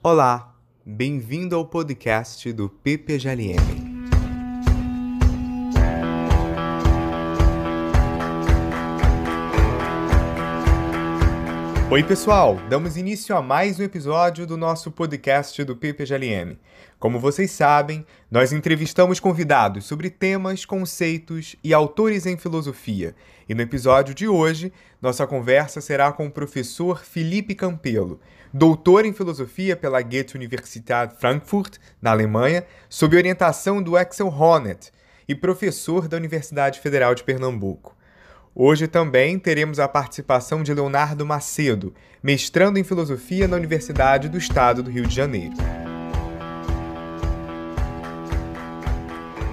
Olá, bem-vindo ao podcast do PPGLM. Oi, pessoal! Damos início a mais um episódio do nosso podcast do PPGLM. Como vocês sabem, nós entrevistamos convidados sobre temas, conceitos e autores em filosofia. E no episódio de hoje, nossa conversa será com o professor Felipe Campelo, doutor em filosofia pela Goethe-Universität Frankfurt, na Alemanha, sob orientação do Axel Honneth, e professor da Universidade Federal de Pernambuco. Hoje também teremos a participação de Leonardo Macedo, mestrando em filosofia na Universidade do Estado do Rio de Janeiro.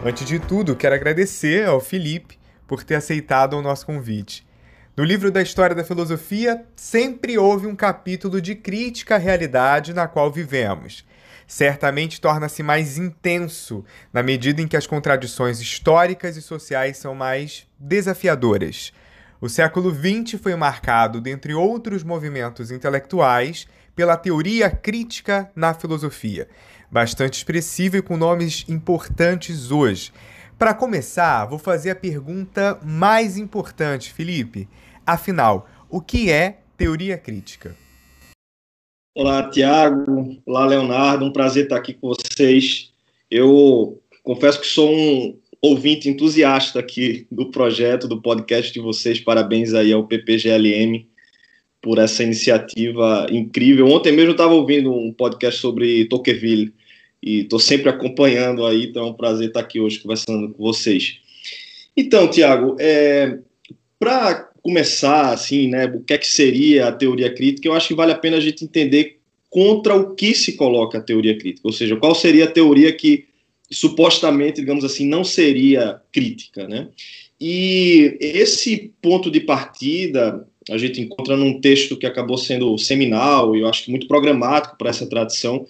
Antes de tudo, quero agradecer ao Felipe por ter aceitado o nosso convite. No livro da História da Filosofia, sempre houve um capítulo de crítica à realidade na qual vivemos certamente torna-se mais intenso na medida em que as contradições históricas e sociais são mais desafiadoras. O século XX foi marcado, dentre outros movimentos intelectuais, pela teoria crítica na filosofia, bastante expressiva e com nomes importantes hoje. Para começar, vou fazer a pergunta mais importante, Felipe. Afinal, o que é teoria crítica? Olá, Tiago. Olá, Leonardo. Um prazer estar aqui com vocês. Eu confesso que sou um ouvinte entusiasta aqui do projeto, do podcast de vocês. Parabéns aí ao PPGLM por essa iniciativa incrível. Ontem mesmo eu estava ouvindo um podcast sobre Tocqueville e estou sempre acompanhando aí, então é um prazer estar aqui hoje conversando com vocês. Então, Tiago, é, para começar, assim, né, o que é que seria a teoria crítica, eu acho que vale a pena a gente entender contra o que se coloca a teoria crítica, ou seja, qual seria a teoria que supostamente, digamos assim, não seria crítica, né? E esse ponto de partida a gente encontra num texto que acabou sendo seminal e eu acho que muito programático para essa tradição,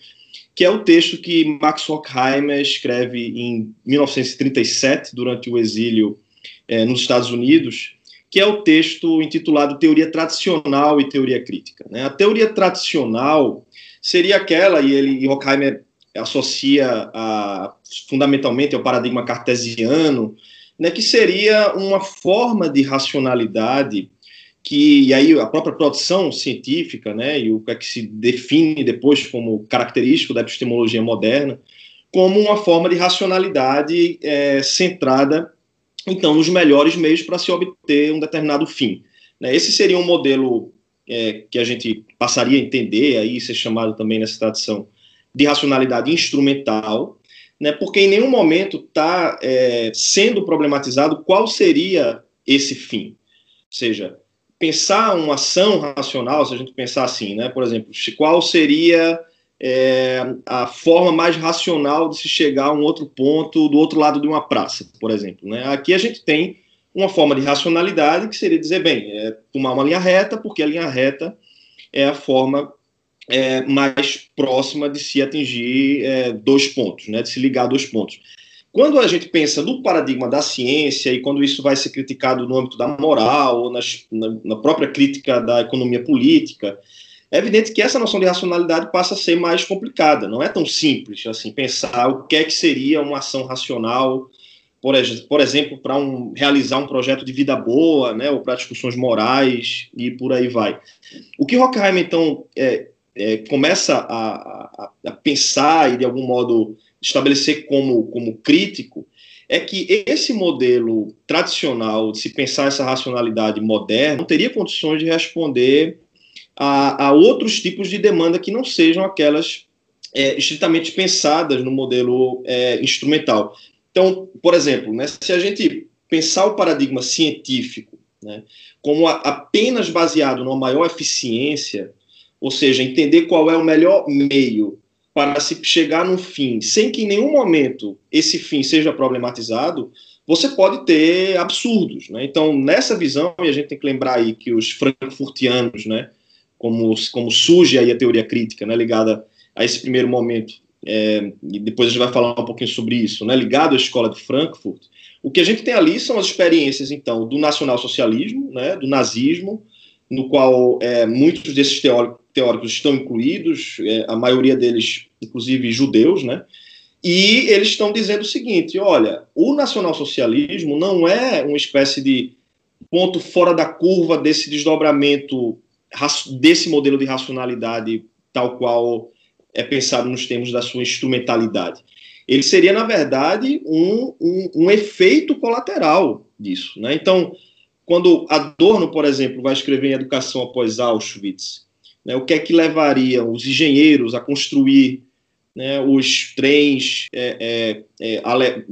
que é o texto que Max Horkheimer escreve em 1937, durante o exílio é, nos Estados Unidos, que é o texto intitulado Teoria Tradicional e Teoria Crítica. Né? A teoria tradicional seria aquela, e ele Horkheimer associa a, fundamentalmente ao paradigma cartesiano, né, que seria uma forma de racionalidade que, e aí a própria produção científica, né, e o que é que se define depois como característico da epistemologia moderna, como uma forma de racionalidade é, centrada então, os melhores meios para se obter um determinado fim. Né? Esse seria um modelo é, que a gente passaria a entender, aí ser chamado também nessa tradição de racionalidade instrumental, né? porque em nenhum momento está é, sendo problematizado qual seria esse fim. Ou seja, pensar uma ação racional, se a gente pensar assim, né? por exemplo, qual seria é, a forma mais racional de se chegar a um outro ponto do outro lado de uma praça, por exemplo. Né? Aqui a gente tem uma forma de racionalidade que seria dizer, bem, é tomar uma linha reta, porque a linha reta é a forma é, mais próxima de se atingir é, dois pontos, né, de se ligar a dois pontos. Quando a gente pensa no paradigma da ciência e quando isso vai ser criticado no âmbito da moral ou nas, na, na própria crítica da economia política, é evidente que essa noção de racionalidade passa a ser mais complicada. Não é tão simples assim pensar o que é que seria uma ação racional, por, por exemplo, para um, realizar um projeto de vida boa, né, ou para discussões morais e por aí vai. O que Horkheimer então é, é, começa a, a, a, pensar e de algum modo estabelecer como, como crítico é que esse modelo tradicional de se pensar essa racionalidade moderna não teria condições de responder a, a outros tipos de demanda que não sejam aquelas é, estritamente pensadas no modelo é, instrumental. Então, por exemplo, né, se a gente pensar o paradigma científico né, como a, apenas baseado numa maior eficiência, ou seja, entender qual é o melhor meio para se chegar num fim, sem que em nenhum momento esse fim seja problematizado, você pode ter absurdos. Né? Então, nessa visão, e a gente tem que lembrar aí que os frankfurtianos, né, como, como surge aí a teoria crítica, né, ligada a esse primeiro momento, é, e depois a gente vai falar um pouquinho sobre isso, né, ligado à escola de Frankfurt, o que a gente tem ali são as experiências, então, do nacionalsocialismo, né, do nazismo, no qual é, muitos desses teóricos, estão incluídos, é, a maioria deles, inclusive judeus, né? E eles estão dizendo o seguinte: olha, o nacionalsocialismo não é uma espécie de ponto fora da curva desse desdobramento desse modelo de racionalidade tal qual é pensado nos termos da sua instrumentalidade. Ele seria, na verdade, um, um, um efeito colateral disso. Né? Então, quando Adorno, por exemplo, vai escrever em Educação após Auschwitz, né, o que é que levaria os engenheiros a construir né, os trens é, é, é, ale,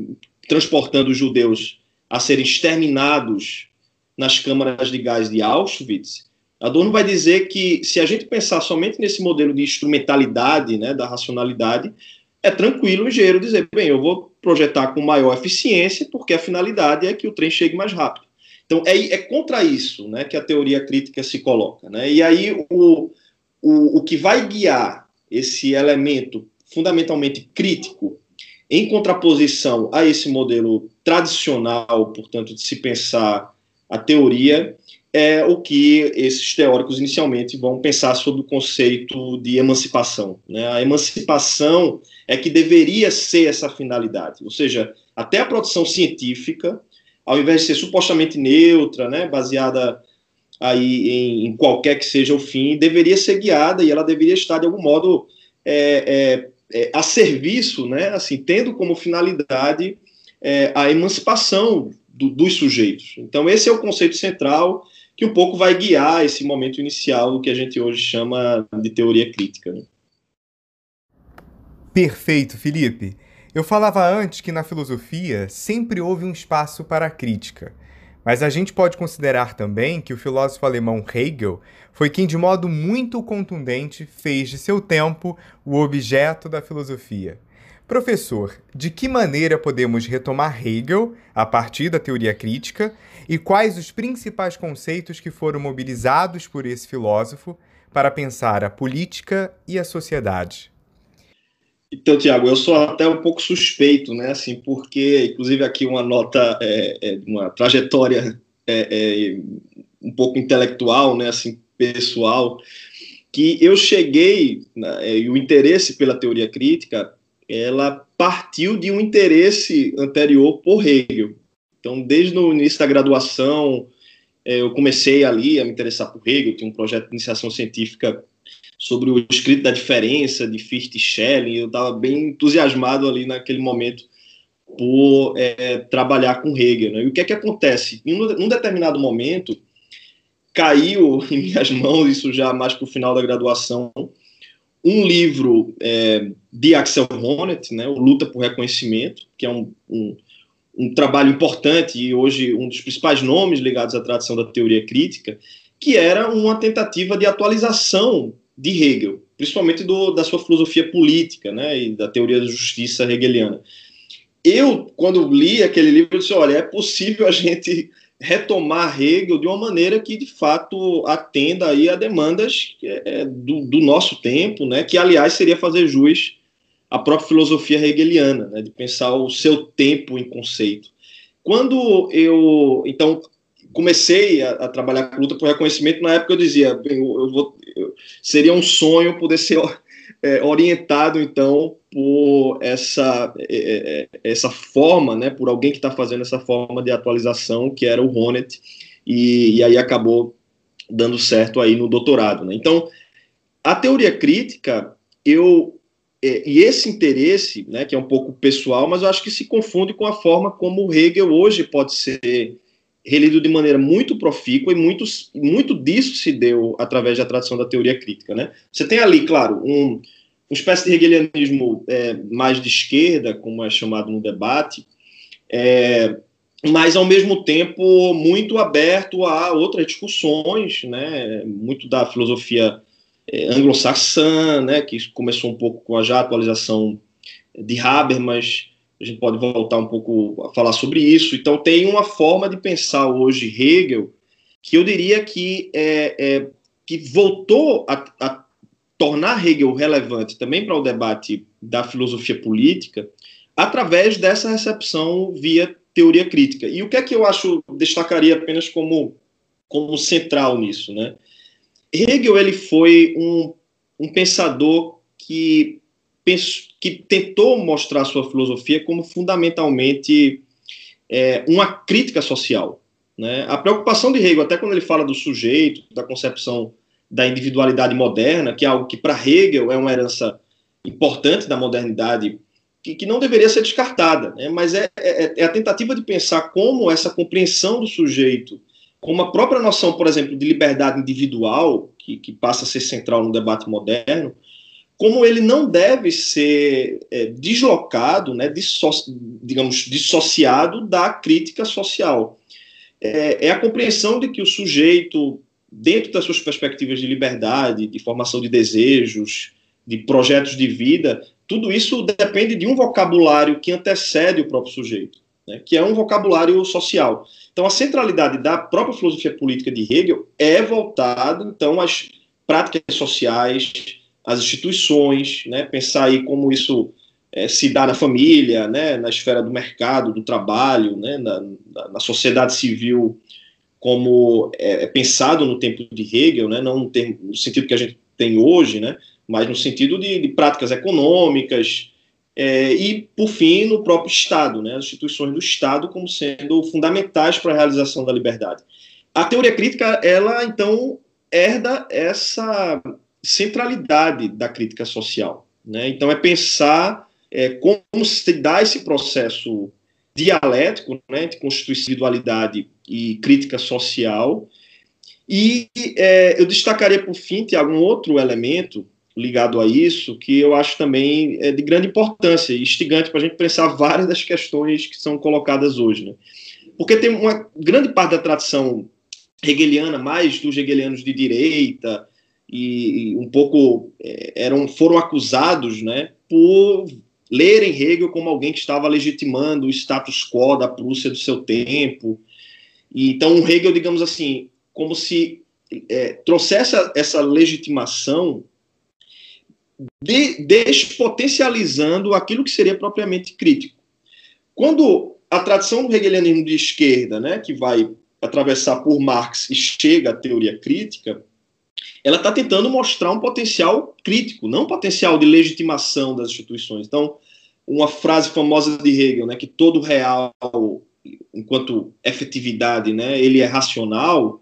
transportando os judeus a serem exterminados nas câmaras de gás de Auschwitz, Adorno vai dizer que se a gente pensar somente nesse modelo de instrumentalidade, né, da racionalidade, é tranquilo o engenheiro dizer, bem, eu vou projetar com maior eficiência, porque a finalidade é que o trem chegue mais rápido. Então, é, é contra isso né, que a teoria crítica se coloca. Né? E aí, o, o, o que vai guiar esse elemento fundamentalmente crítico, em contraposição a esse modelo tradicional, portanto, de se pensar a teoria, é o que esses teóricos inicialmente vão pensar sobre o conceito de emancipação. Né? A emancipação é que deveria ser essa finalidade, ou seja, até a produção científica, ao invés de ser supostamente neutra, né, baseada aí em, em qualquer que seja o fim, deveria ser guiada e ela deveria estar de algum modo é, é, é, a serviço, né, assim, tendo como finalidade é, a emancipação do, dos sujeitos. Então esse é o conceito central que um pouco vai guiar esse momento inicial do que a gente hoje chama de teoria crítica. Né? Perfeito, Felipe. Eu falava antes que na filosofia sempre houve um espaço para a crítica. Mas a gente pode considerar também que o filósofo alemão Hegel foi quem, de modo muito contundente, fez de seu tempo o objeto da filosofia. Professor, de que maneira podemos retomar Hegel a partir da teoria crítica e quais os principais conceitos que foram mobilizados por esse filósofo para pensar a política e a sociedade? Então, Tiago, eu sou até um pouco suspeito, né? Assim, porque, inclusive, aqui uma nota, é, é, uma trajetória é, é um pouco intelectual, né? Assim, pessoal, que eu cheguei né, e o interesse pela teoria crítica ela partiu de um interesse anterior por Hegel. Então, desde o início da graduação, é, eu comecei ali a me interessar por Hegel, tinha um projeto de iniciação científica sobre o escrito da diferença de Fichte e Schelling, eu estava bem entusiasmado ali naquele momento por é, trabalhar com Hegel. Né? E o que é que acontece? Em um, determinado momento, caiu em minhas mãos, isso já mais para o final da graduação, um livro é, de Axel Honneth, né, o Luta por Reconhecimento, que é um, um, um, trabalho importante e hoje um dos principais nomes ligados à tradição da teoria crítica, que era uma tentativa de atualização de Hegel, principalmente do, da sua filosofia política né, e da teoria da justiça hegeliana. Eu, quando li aquele livro, disse: olha, é possível a gente retomar Hegel de uma maneira que de fato atenda aí a demandas é, do, do, nosso tempo, né, que aliás seria fazer jus à própria filosofia hegeliana, né, de pensar o seu tempo em conceito. Quando eu então comecei a, a trabalhar com luta por reconhecimento, na época eu dizia, bem, eu, eu vou, eu, seria um sonho poder ser é, orientado então por essa, é, é, essa forma, né, por alguém que está fazendo essa forma de atualização, que era o Ronet, e, e aí acabou dando certo aí no doutorado. Né? Então, a teoria crítica, eu é, e esse interesse, né, que é um pouco pessoal, mas eu acho que se confunde com a forma como o Hegel hoje pode ser relido de maneira muito profícua e muito, muito disso se deu através da tradição da teoria crítica. Né? Você tem ali, claro, um, uma espécie de hegelianismo é, mais de esquerda, como é chamado no debate, é, mas ao mesmo tempo muito aberto a outras discussões, né, muito da filosofia é, anglo-saxã, né, que começou um pouco com a já atualização de Habermas, a gente pode voltar um pouco a falar sobre isso. Então tem uma forma de pensar hoje Hegel que eu diria que é, é que voltou a, a tornar Hegel relevante também para o debate da filosofia política através dessa recepção via teoria crítica. E o que é que eu acho, destacaria apenas como, como central nisso, né? Hegel ele foi um, um pensador que, que tentou mostrar sua filosofia como fundamentalmente é, uma crítica social. Né? A preocupação de Hegel, até quando ele fala do sujeito, da concepção da individualidade moderna, que é algo que para Hegel é uma herança importante da modernidade, que, que não deveria ser descartada, né? mas é, é, é, a tentativa de pensar como essa compreensão do sujeito, como a própria noção, por exemplo, de liberdade individual, que, que passa a ser central no debate moderno, como ele não deve ser é, deslocado, né, disso, digamos, dissociado da crítica social. É, é, a compreensão de que o sujeito, dentro das suas perspectivas de liberdade, de formação de desejos, de projetos de vida, tudo isso depende de um vocabulário que antecede o próprio sujeito, né, que é um vocabulário social. Então, a centralidade da própria filosofia política de Hegel é voltada, então, às práticas sociais, às instituições, né, pensar aí como isso é, se dá na família, né, na esfera do mercado, do trabalho, né, na, na sociedade civil, como é, é, pensado no tempo de Hegel, né, não no sentido que a gente tem hoje, né, mas no sentido de, de práticas econômicas, é, e, por fim, no próprio Estado, né, as instituições do Estado como sendo fundamentais para a realização da liberdade. A teoria crítica, ela, então, herda essa centralidade da crítica social. Né? Então, é pensar é, como se dá esse processo dialético né, de constituição individualidade e crítica social. E é, eu destacaria, por fim, Tiago, um outro elemento ligado a isso, que eu acho também é de grande importância e instigante para a gente pensar várias das questões que são colocadas hoje. Né? Porque tem uma grande parte da tradição hegeliana, mais dos hegelianos de direita, e, um pouco é, eram foram acusados né, por lerem Hegel como alguém que estava legitimando o status quo da Prússia do seu tempo. E, então, Hegel, digamos assim, como se é, trouxesse essa legitimação de, despotencializando aquilo que seria propriamente crítico. Quando a tradição do hegelianismo de esquerda, né, que vai atravessar por Marx e chega à teoria crítica, ela está tentando mostrar um potencial crítico, não um potencial de legitimação das instituições. Então, uma frase famosa de Hegel, né, que todo real, enquanto efetividade, né, ele é racional,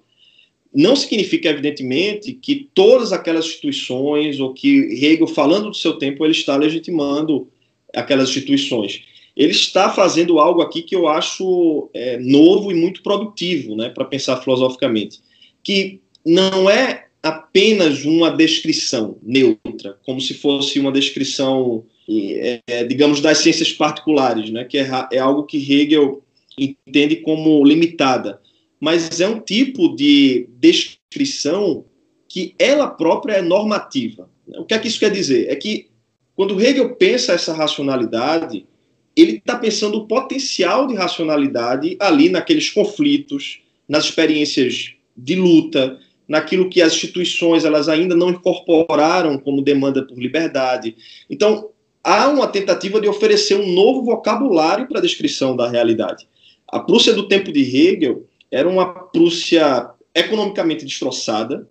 não significa, evidentemente, que todas aquelas instituições, ou que Hegel, falando do seu tempo, ele está legitimando aquelas instituições. Ele está fazendo algo aqui que eu acho é, novo e muito produtivo, né, para pensar filosoficamente, que não é apenas uma descrição neutra, como se fosse uma descrição, é, digamos, das ciências particulares, né, que é, é algo que Hegel entende como limitada mas é um tipo de descrição que ela própria é normativa. O que é que isso quer dizer? É que quando Hegel pensa essa racionalidade, ele está pensando o potencial de racionalidade ali naqueles conflitos, nas experiências de luta, naquilo que as instituições elas ainda não incorporaram como demanda por liberdade. Então, há uma tentativa de oferecer um novo vocabulário para a descrição da realidade. A Prússia do tempo de Hegel era uma Prússia economicamente destroçada,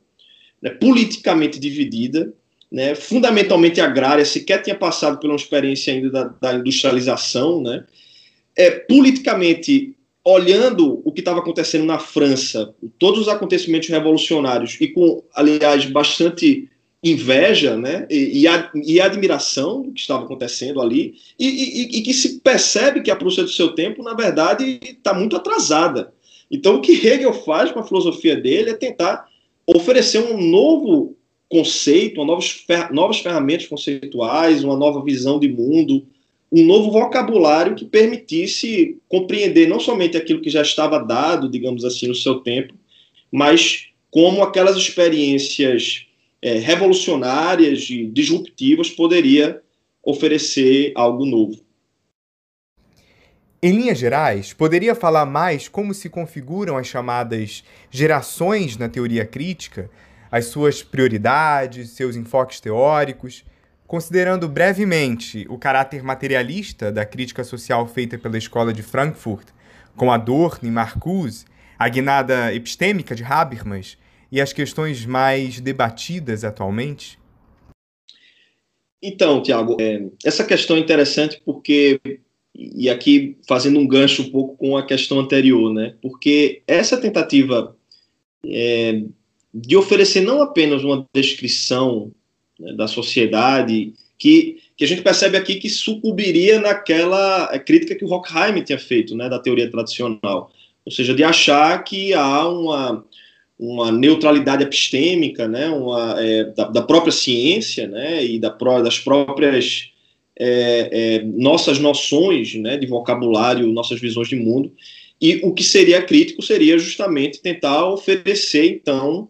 né, politicamente dividida, né, fundamentalmente agrária, sequer tinha passado por uma experiência ainda da, da industrialização, né, é, politicamente olhando o que estava acontecendo na França, todos os acontecimentos revolucionários e com, aliás, bastante inveja, né, e, e, e admiração do que estava acontecendo ali, e, e, e, que se percebe que a Prússia do seu tempo, na verdade, está muito atrasada. Então, o que Hegel faz com a filosofia dele é tentar oferecer um novo conceito, novas, novas ferramentas conceituais, uma nova visão de mundo, um novo vocabulário que permitisse compreender não somente aquilo que já estava dado, digamos assim, no seu tempo, mas como aquelas experiências é, revolucionárias e disruptivas poderia oferecer algo novo. Em linhas gerais, poderia falar mais como se configuram as chamadas gerações na teoria crítica, as suas prioridades, seus enfoques teóricos, considerando brevemente o caráter materialista da crítica social feita pela Escola de Frankfurt, com Adorno e Marcuse, a guinada epistêmica de Habermas e as questões mais debatidas atualmente? Então, Tiago, é, essa questão é interessante porque, e aqui fazendo um gancho um pouco com a questão anterior, né? Porque essa tentativa é, de oferecer não apenas uma descrição né, da sociedade, que, que a gente percebe aqui que sucumbiria naquela é, crítica que o Horkheim tinha feito, né, da teoria tradicional, ou seja, de achar que há uma, uma neutralidade epistêmica, né, uma, é, da, da, própria ciência, né, e da, das próprias é, é, nossas noções, né, de vocabulário, nossas visões de mundo, e o que seria crítico seria justamente tentar oferecer, então,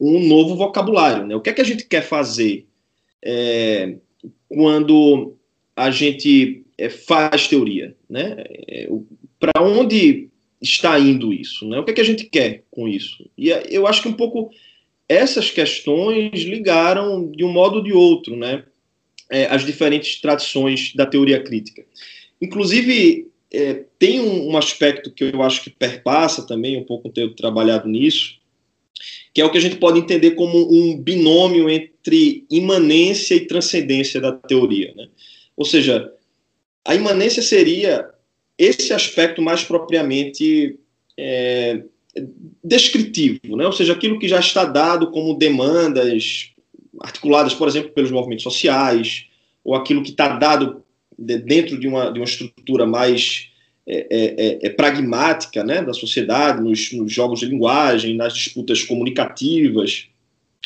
um novo vocabulário. Né? O que é que a gente quer fazer é, quando a gente é, faz teoria? Né? É, Para onde está indo isso? Né? O que é que a gente quer com isso? E é, eu acho que um pouco essas questões ligaram de um modo ou de outro né, é, as diferentes tradições da teoria crítica. Inclusive, é, tem um, um, aspecto que eu acho que perpassa também um pouco ter trabalhado nisso, que é o que a gente pode entender como um binômio entre imanência e transcendência da teoria. Né? Ou seja, a imanência seria esse aspecto mais propriamente é, descritivo, né? ou seja, aquilo que já está dado como demandas articuladas, por exemplo, pelos movimentos sociais, ou aquilo que está dado dentro de uma, de uma estrutura mais é, é, é, é, pragmática né, da sociedade, nos, nos, jogos de linguagem, nas disputas comunicativas,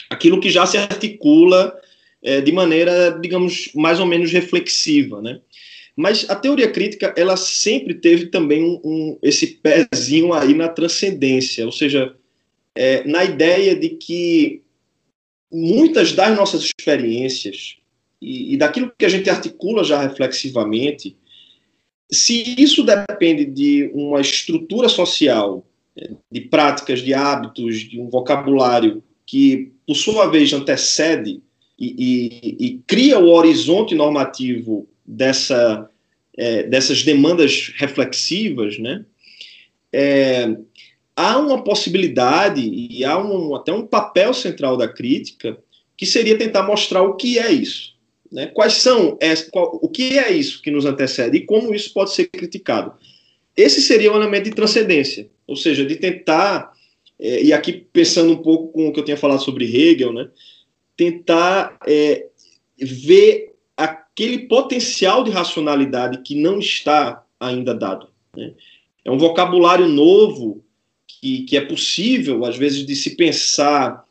aquilo que já se articula é, de maneira, digamos, mais ou menos reflexiva. Né? Mas a teoria crítica, ela sempre teve também um, um, esse pezinho aí na transcendência, ou seja, é, na ideia de que muitas das nossas experiências e, e daquilo que a gente articula já reflexivamente, se isso depende de uma estrutura social, de práticas, de hábitos, de um vocabulário que, por sua vez, antecede e, e, e cria o horizonte normativo dessa, é, dessas demandas reflexivas, né? É, há uma possibilidade e há um, até um papel central da crítica que seria tentar mostrar o que é isso. Né? Quais são, qual, o que é isso que nos antecede e como isso pode ser criticado? Esse seria um elemento de transcendência, ou seja, de tentar, é, e aqui pensando um pouco com o que eu tinha falado sobre Hegel, né? tentar é, ver aquele potencial de racionalidade que não está ainda dado. Né? É um vocabulário novo que, que é possível, às vezes, de se pensar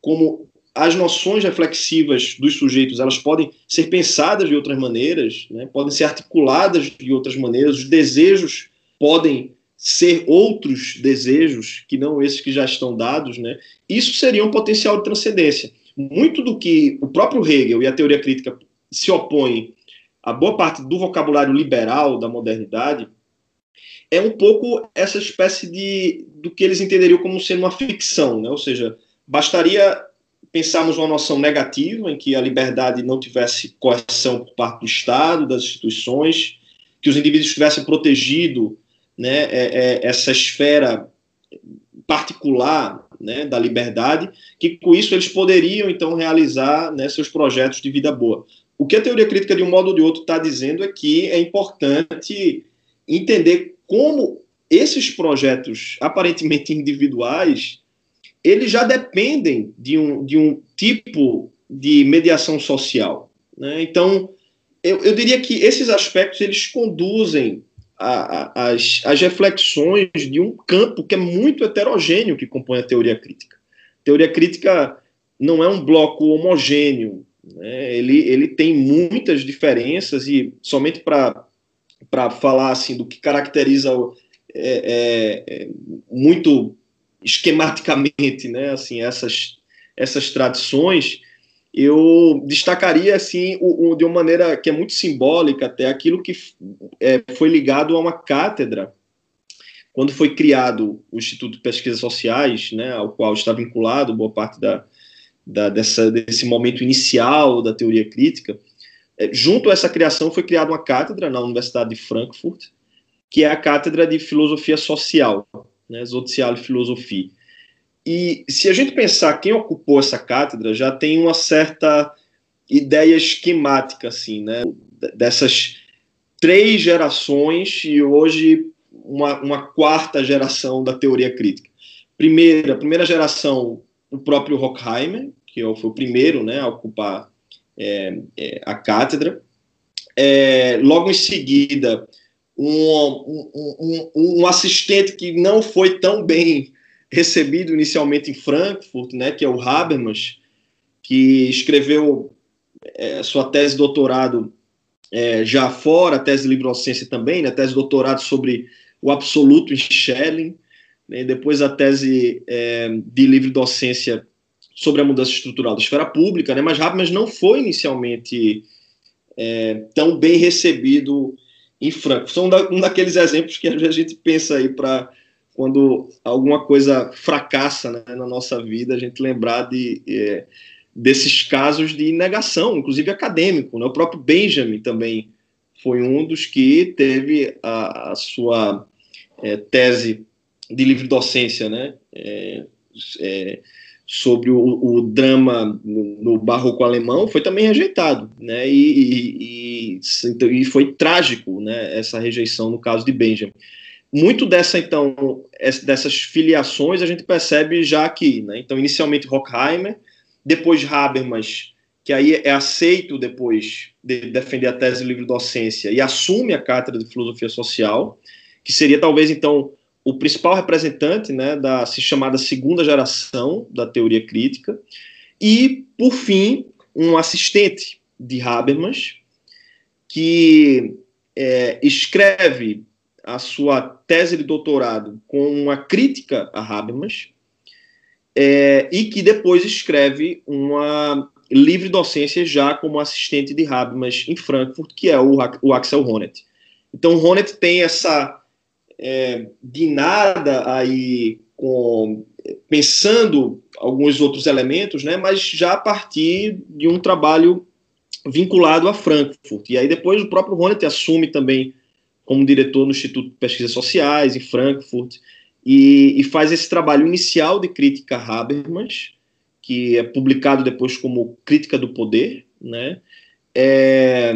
como as noções reflexivas dos sujeitos elas podem ser pensadas de outras maneiras, né? podem ser articuladas de outras maneiras, os desejos podem ser outros desejos que não esses que já estão dados, né? Isso seria um potencial de transcendência. Muito do que o próprio Hegel e a teoria crítica se opõem a boa parte do vocabulário liberal da modernidade é um pouco essa espécie de do que eles entenderiam como sendo uma ficção, né? Ou seja, bastaria pensarmos uma noção negativa, em que a liberdade não tivesse coerção por parte do Estado, das instituições, que os indivíduos tivessem protegido né, é, é, essa esfera particular né, da liberdade, que com isso eles poderiam então realizar né, seus projetos de vida boa. O que a teoria crítica, de um modo ou de outro, está dizendo é que é importante entender como esses projetos aparentemente individuais eles já dependem de um, de um tipo de mediação social. Né? Então, eu, eu, diria que esses aspectos eles conduzem a, a, as, as reflexões de um campo que é muito heterogêneo que compõe a teoria crítica. A teoria crítica não é um bloco homogêneo, né? ele, ele tem muitas diferenças e somente para falar assim do que caracteriza é, é, é muito esquematicamente, né, assim, essas, essas tradições, eu destacaria, assim, o, o, de uma maneira que é muito simbólica até, aquilo que é, foi ligado a uma cátedra, quando foi criado o Instituto de Pesquisas Sociais, né, ao qual está vinculado boa parte da, da, dessa, desse momento inicial da teoria crítica, é, junto a essa criação foi criada uma cátedra na Universidade de Frankfurt, que é a Cátedra de Filosofia Social, né, Soziale Philosophie. E se a gente pensar quem ocupou essa cátedra, já tem uma certa ideia esquemática, assim, né? Dessas três gerações e hoje uma, uma quarta geração da teoria crítica. Primeira, primeira geração, o próprio Horkheimer, que foi o primeiro né, a ocupar é, é, a cátedra. É, logo em seguida, um, um, um, um, assistente que não foi tão bem recebido inicialmente em Frankfurt, né, que é o Habermas, que escreveu é, sua tese de doutorado é, já fora, tese de livre docência também, né, tese de doutorado sobre o absoluto em Schelling, né, depois a tese é, de livre docência sobre a mudança estrutural da esfera pública, né, mas Habermas não foi inicialmente é, tão bem recebido em Frankfurt. São um daqueles exemplos que a gente pensa aí para quando alguma coisa fracassa né, na nossa vida, a gente lembrar de, é, desses casos de negação, inclusive acadêmico. Né? O próprio Benjamin também foi um dos que teve a, a sua é, tese de livre docência né? É, é sobre o, o drama no, no, barroco alemão foi também rejeitado, né? E, e, e, foi trágico, né? Essa rejeição no caso de Benjamin. Muito dessa então dessas filiações a gente percebe já aqui, né? Então inicialmente Horkheimer, depois Habermas, que aí é aceito depois de defender a tese livre docência e assume a cátedra de filosofia social, que seria talvez então o principal representante né, da se chamada segunda geração da teoria crítica, e, por fim, um assistente de Habermas, que é, escreve a sua tese de doutorado com uma crítica a Habermas, é, e que depois escreve uma livre docência já como assistente de Habermas em Frankfurt, que é o, o Axel Honneth. Então, Honneth tem essa é, de nada aí com pensando alguns outros elementos, né, mas já a partir de um trabalho vinculado a Frankfurt. E aí depois o próprio Ronert assume também como diretor no Instituto de Pesquisas Sociais em Frankfurt e, e faz esse trabalho inicial de crítica Habermas, que é publicado depois como Crítica do Poder, né, é,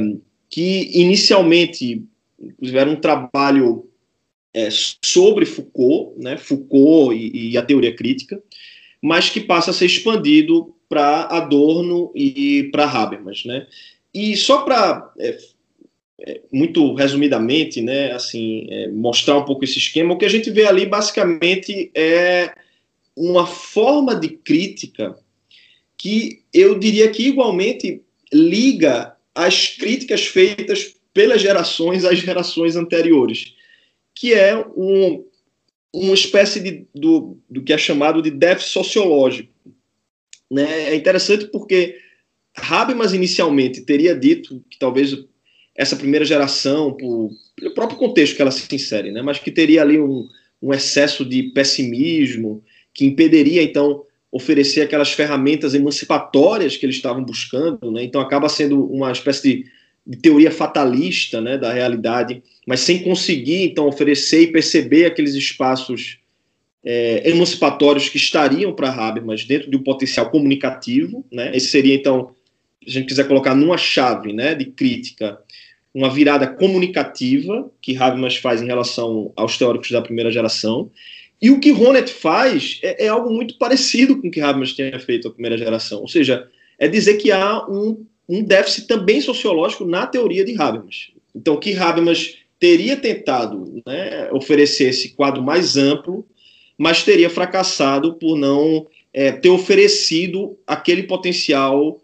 que inicialmente inclusive, era um trabalho é, sobre Foucault, né, Foucault e, e, a teoria crítica, mas que passa a ser expandido para Adorno e para Habermas, né? E só para é, é, muito resumidamente, né, assim, é, mostrar um pouco esse esquema, o que a gente vê ali basicamente é uma forma de crítica que eu diria que igualmente liga as críticas feitas pelas gerações às gerações anteriores que é um, uma espécie de, do, do que é chamado de déficit sociológico. Né? É interessante porque Habermas inicialmente teria dito que talvez essa primeira geração, por, pelo próprio contexto que ela se insere, né? mas que teria ali um, um excesso de pessimismo que impediria, então, oferecer aquelas ferramentas emancipatórias que eles estavam buscando. Né? Então, acaba sendo uma espécie de de teoria fatalista né, da realidade, mas sem conseguir, então, oferecer e perceber aqueles espaços é, emancipatórios que estariam para Habermas dentro de um potencial comunicativo. Né? Esse seria, então, se a gente quiser colocar numa chave né, de crítica, uma virada comunicativa que Habermas faz em relação aos teóricos da primeira geração. E o que Honneth faz é, é algo muito parecido com o que Habermas tinha feito na primeira geração, ou seja, é dizer que há um um déficit também sociológico na teoria de Habermas. Então, que Habermas teria tentado né, oferecer esse quadro mais amplo, mas teria fracassado por não é, ter oferecido aquele potencial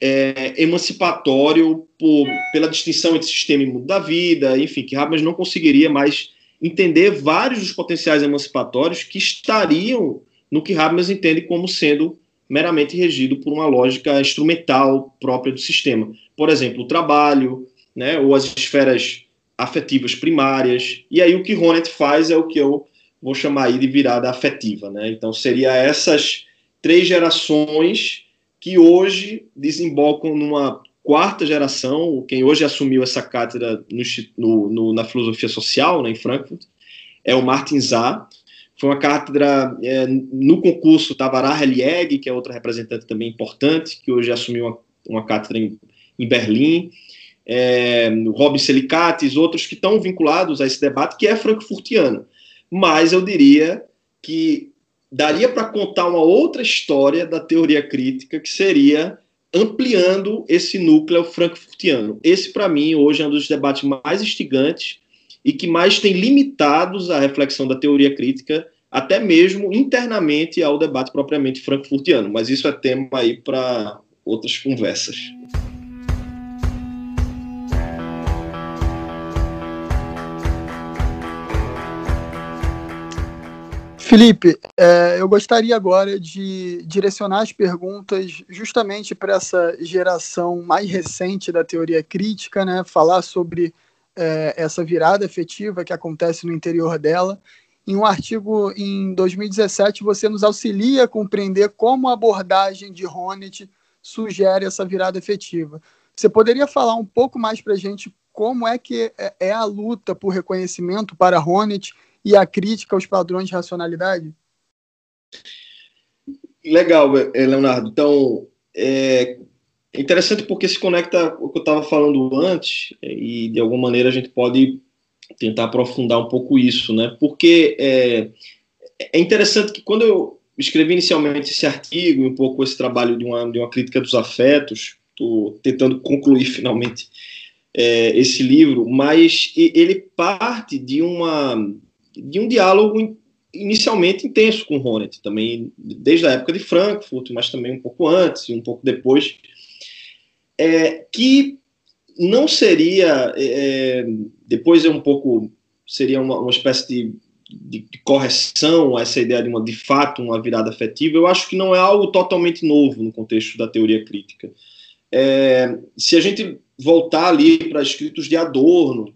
é, emancipatório por, pela distinção entre sistema e mundo da vida, enfim, que Habermas não conseguiria mais entender vários dos potenciais emancipatórios que estariam no que Habermas entende como sendo meramente regido por uma lógica instrumental própria do sistema. Por exemplo, o trabalho, né, ou as esferas afetivas primárias. E aí o que Honneth faz é o que eu vou chamar aí de virada afetiva. Né? Então, seria essas três gerações que hoje desembocam numa quarta geração, quem hoje assumiu essa cátedra no, no, no, na filosofia social, né, em Frankfurt, é o Martin Zah, foi uma cátedra é, no concurso Tavará Helieg, que é outra representante também importante, que hoje assumiu uma, uma cátedra em, em Berlim, é, Robin Selicates, outros que estão vinculados a esse debate, que é frankfurtiano. Mas eu diria que daria para contar uma outra história da teoria crítica, que seria ampliando esse núcleo frankfurtiano. Esse, para mim, hoje é um dos debates mais instigantes e que mais tem limitados a reflexão da teoria crítica, até mesmo internamente ao debate propriamente frankfurtiano. Mas isso é tema aí para outras conversas. Felipe, é, eu gostaria agora de direcionar as perguntas justamente para essa geração mais recente da teoria crítica, né? Falar sobre é, essa virada efetiva que acontece no interior dela. Em um artigo em 2017, você nos auxilia a compreender como a abordagem de Honneth sugere essa virada efetiva. Você poderia falar um pouco mais para a gente como é que é, é a luta por reconhecimento para Honneth e a crítica aos padrões de racionalidade? Legal, eh, Leonardo. Então, é interessante porque se conecta o que eu estava falando antes, e de alguma maneira a gente pode tentar aprofundar um pouco isso, né? Porque é, é interessante que quando eu escrevi inicialmente esse artigo, um pouco esse trabalho de uma, de uma crítica dos afetos, estou tentando concluir finalmente é, esse livro, mas ele parte de uma de um diálogo inicialmente intenso com Honneth, também desde a época de Frankfurt, mas também um pouco antes e um pouco depois, é, que não seria, é, depois é um pouco, seria uma, uma espécie de, de, de, correção a essa ideia de uma, de fato, uma virada afetiva, eu acho que não é algo totalmente novo no contexto da teoria crítica. É, se a gente voltar ali para escritos de Adorno,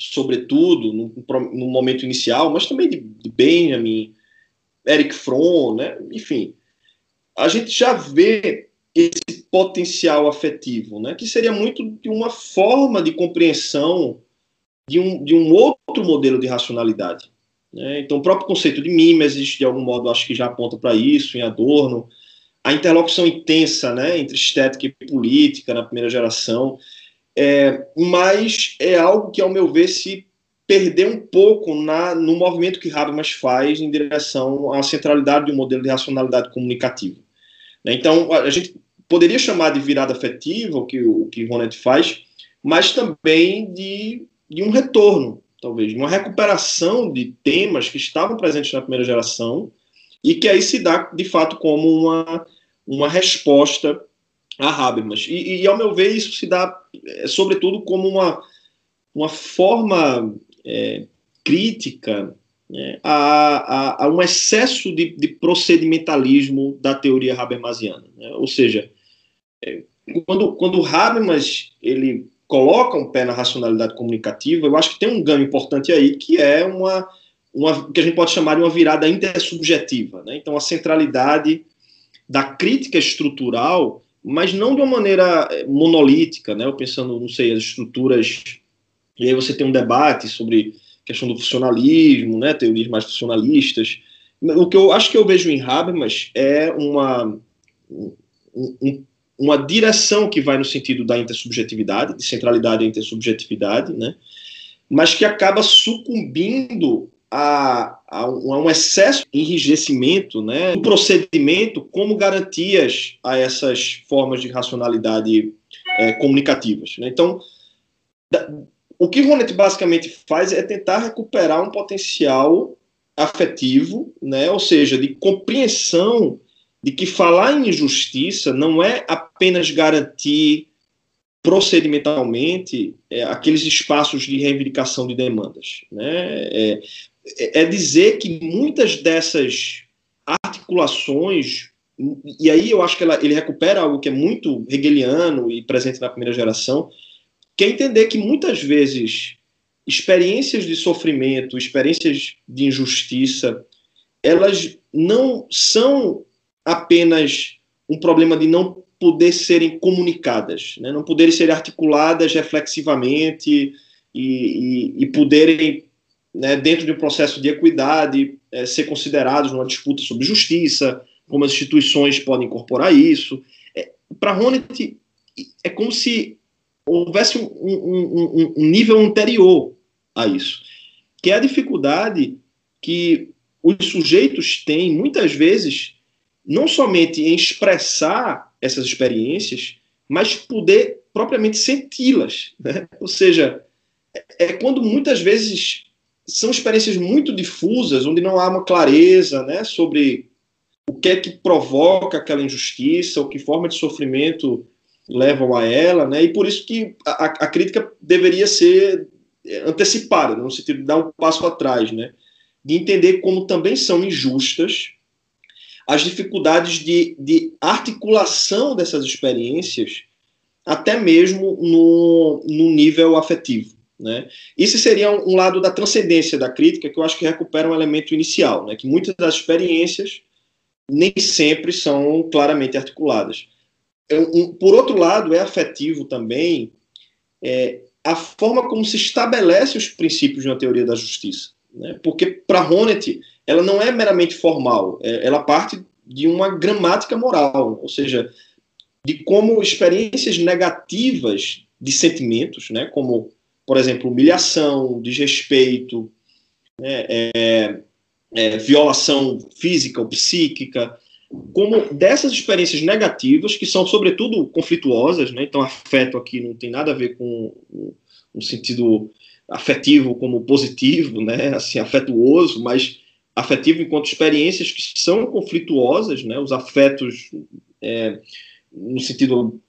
sobretudo, no, no, momento inicial, mas também de, de Benjamin, Eric Fromm, né? enfim, a gente já vê esse potencial afetivo, né? que seria muito de uma forma de compreensão de um, de um outro modelo de racionalidade. Né? Então, o próprio conceito de mimesis, de algum modo, acho que já aponta para isso, em Adorno, a interlocução intensa né, entre estética e política na primeira geração, é, mas é algo que, ao meu ver, se perdeu um pouco na, no movimento que Habermas faz em direção à centralidade de um modelo de racionalidade comunicativa. Né? Então, a gente poderia chamar de virada afetiva, o que o que Ronet faz, mas também de, de um retorno, talvez, de uma recuperação de temas que estavam presentes na primeira geração e que aí se dá, de fato, como uma, uma resposta a Habermas. E, e, ao meu ver, isso se dá, é, sobretudo, como uma, uma forma é, crítica né, a, a, a, um excesso de, de, procedimentalismo da teoria habermasiana. Né? Ou seja, é, quando, quando Habermas ele coloca um pé na racionalidade comunicativa, eu acho que tem um ganho importante aí, que é uma, uma que a gente pode chamar de uma virada intersubjetiva. Né? Então, a centralidade da crítica estrutural mas não de uma maneira eh, monolítica, né? Eu pensando, não sei, as estruturas. E aí você tem um debate sobre questão do funcionalismo, né? Teorias mais funcionalistas. O que eu acho que eu vejo em Habermas é uma, um, uma direção que vai no sentido da intersubjetividade, de centralidade e intersubjetividade, né? Mas que acaba sucumbindo a, a, um excesso de enrijecimento né, do procedimento como garantias a essas formas de racionalidade é, comunicativas. Né? Então, da, o que Ronet basicamente faz é tentar recuperar um potencial afetivo, né, ou seja, de compreensão de que falar em injustiça não é apenas garantir procedimentalmente é, aqueles espaços de reivindicação de demandas. Né? É, é, é dizer que muitas dessas articulações, e aí eu acho que ela, ele recupera algo que é muito hegeliano e presente na primeira geração, que é entender que muitas vezes experiências de sofrimento, experiências de injustiça, elas não são apenas um problema de não poder serem comunicadas, né? não poderem ser articuladas reflexivamente e, e, e poderem né, dentro de um processo de equidade, é, ser considerados numa disputa sobre justiça, como as instituições podem incorporar isso. É, Para Honneth, é como se houvesse um, um, um, nível anterior a isso, que é a dificuldade que os sujeitos têm, muitas vezes, não somente em expressar essas experiências, mas poder propriamente senti-las. Né? Ou seja, é, é quando muitas vezes são experiências muito difusas, onde não há uma clareza né, sobre o que é que provoca aquela injustiça, ou que forma de sofrimento levam a ela, né, e por isso que a, a crítica deveria ser antecipada, no sentido de dar um passo atrás, né, de entender como também são injustas as dificuldades de, de articulação dessas experiências, até mesmo no, no nível afetivo. Né? Isso seria um, lado da transcendência da crítica que eu acho que recupera um elemento inicial, né? que muitas das experiências nem sempre são claramente articuladas. Por outro lado, é afetivo também é, a forma como se estabelece os princípios de uma teoria da justiça. Né? Porque, para Honneth, ela não é meramente formal, é, ela parte de uma gramática moral, ou seja, de como experiências negativas de sentimentos, né, como por exemplo, humilhação, desrespeito, né, é, é, violação física ou psíquica, como dessas experiências negativas, que são sobretudo conflituosas, né, então afeto aqui não tem nada a ver com um sentido afetivo como positivo, né, assim, afetuoso, mas afetivo enquanto experiências que são conflituosas, né, os afetos é, no sentido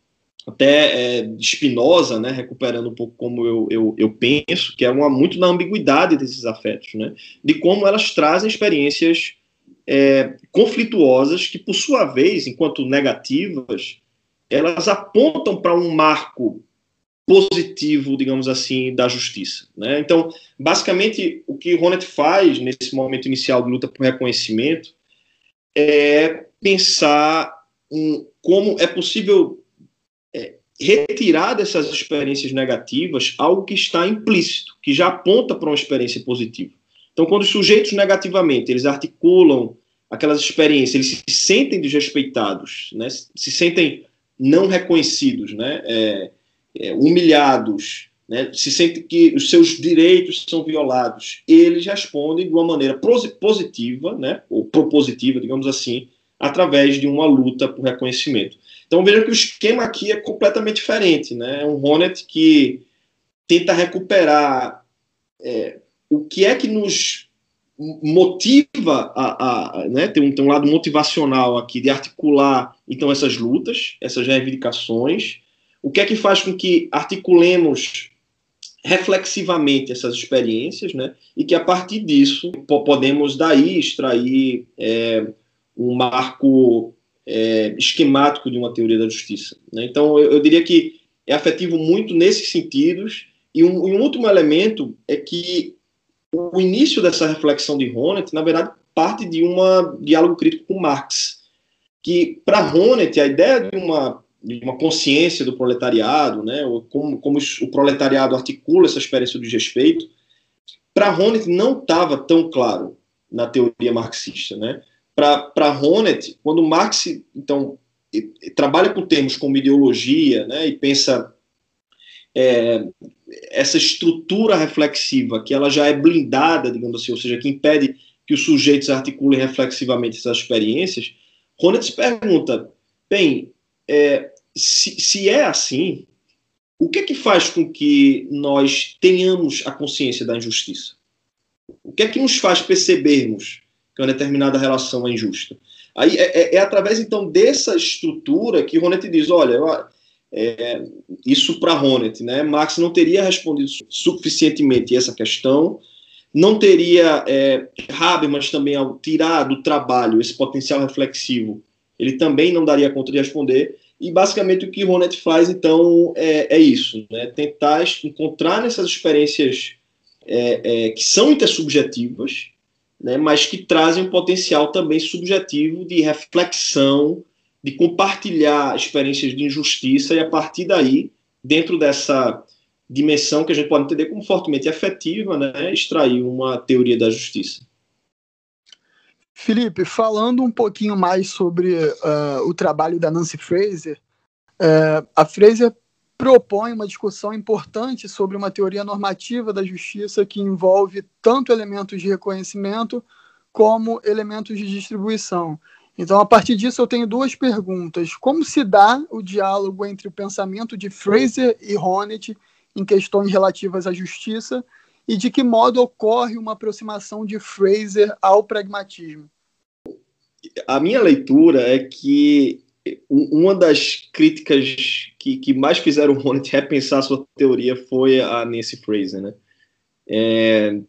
até é, Spinoza, né, recuperando um pouco como eu, eu, eu, penso, que é uma, muito na ambiguidade desses afetos, né, de como elas trazem experiências é, conflituosas que, por sua vez, enquanto negativas, elas apontam para um marco positivo, digamos assim, da justiça. Né? Então, basicamente, o que Ronet faz nesse momento inicial de luta por reconhecimento é pensar em como é possível retirar dessas experiências negativas algo que está implícito, que já aponta para uma experiência positiva. Então, quando os sujeitos negativamente eles articulam aquelas experiências, eles se sentem desrespeitados, né, se sentem não reconhecidos, né, é, é, humilhados, né, se sentem que os seus direitos são violados, eles respondem de uma maneira positiva, né, ou propositiva, digamos assim, através de uma luta por reconhecimento. Então veja que o esquema aqui é completamente diferente, né? É um Hornet que tenta recuperar é, o que é que nos motiva a, a né? Tem um, um lado motivacional aqui de articular então essas lutas, essas reivindicações. O que é que faz com que articulemos reflexivamente essas experiências, né? E que a partir disso podemos daí extrair é, um marco é, esquemático de uma teoria da justiça. Né? Então, eu, eu, diria que é afetivo muito nesses sentidos. E um, e um, último elemento é que o início dessa reflexão de Honneth, na verdade, parte de um diálogo crítico com Marx. Que, para Honneth, a ideia de uma, de uma consciência do proletariado, né, ou como, como o proletariado articula essa experiência do desrespeito, para Honneth não estava tão claro na teoria marxista. Né? Para Honneth, quando Marx então trabalha com termos como ideologia, né, e pensa é, essa estrutura reflexiva que ela já é blindada, digamos assim, ou seja, que impede que os sujeitos articulem reflexivamente essas experiências, Honneth se pergunta, bem, é, se, se é assim, o que é que faz com que nós tenhamos a consciência da injustiça? O que é que nos faz percebermos que uma determinada relação é injusta. Aí é, é, é através então dessa estrutura que Ronet diz, olha, é, isso para Ronet, né? Marx não teria respondido suficientemente essa questão, não teria é, Habermas também ao tirar do trabalho esse potencial reflexivo, ele também não daria conta de responder. E basicamente o que Ronet faz então é, é isso, né? Tentar encontrar nessas experiências é, é, que são intersubjetivas né, mas que trazem um potencial também subjetivo de reflexão, de compartilhar experiências de injustiça e a partir daí, dentro dessa dimensão que a gente pode entender como fortemente afetiva, né, extrair uma teoria da justiça. Felipe, falando um pouquinho mais sobre uh, o trabalho da Nancy Fraser, uh, a Fraser propõe uma discussão importante sobre uma teoria normativa da justiça que envolve tanto elementos de reconhecimento como elementos de distribuição. Então, a partir disso, eu tenho duas perguntas. Como se dá o diálogo entre o pensamento de Fraser e Honneth em questões relativas à justiça e de que modo ocorre uma aproximação de Fraser ao pragmatismo? A minha leitura é que uma das críticas que, que mais fizeram o Honneth repensar sua teoria foi a Nancy Fraser, né? É,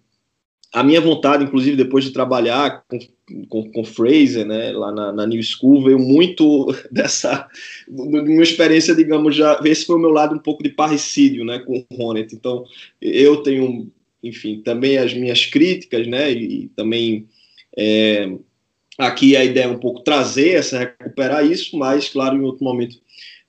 a minha vontade, inclusive, depois de trabalhar com, com, com Fraser, né, lá na, na, New School, veio muito dessa, minha experiência, digamos, já, esse foi o meu lado um pouco de parricídio, né, com o Honneth. Então, eu tenho, enfim, também as minhas críticas, né, e, e também é, aqui a ideia é um pouco trazer essa, recuperar isso, mas, claro, em outro momento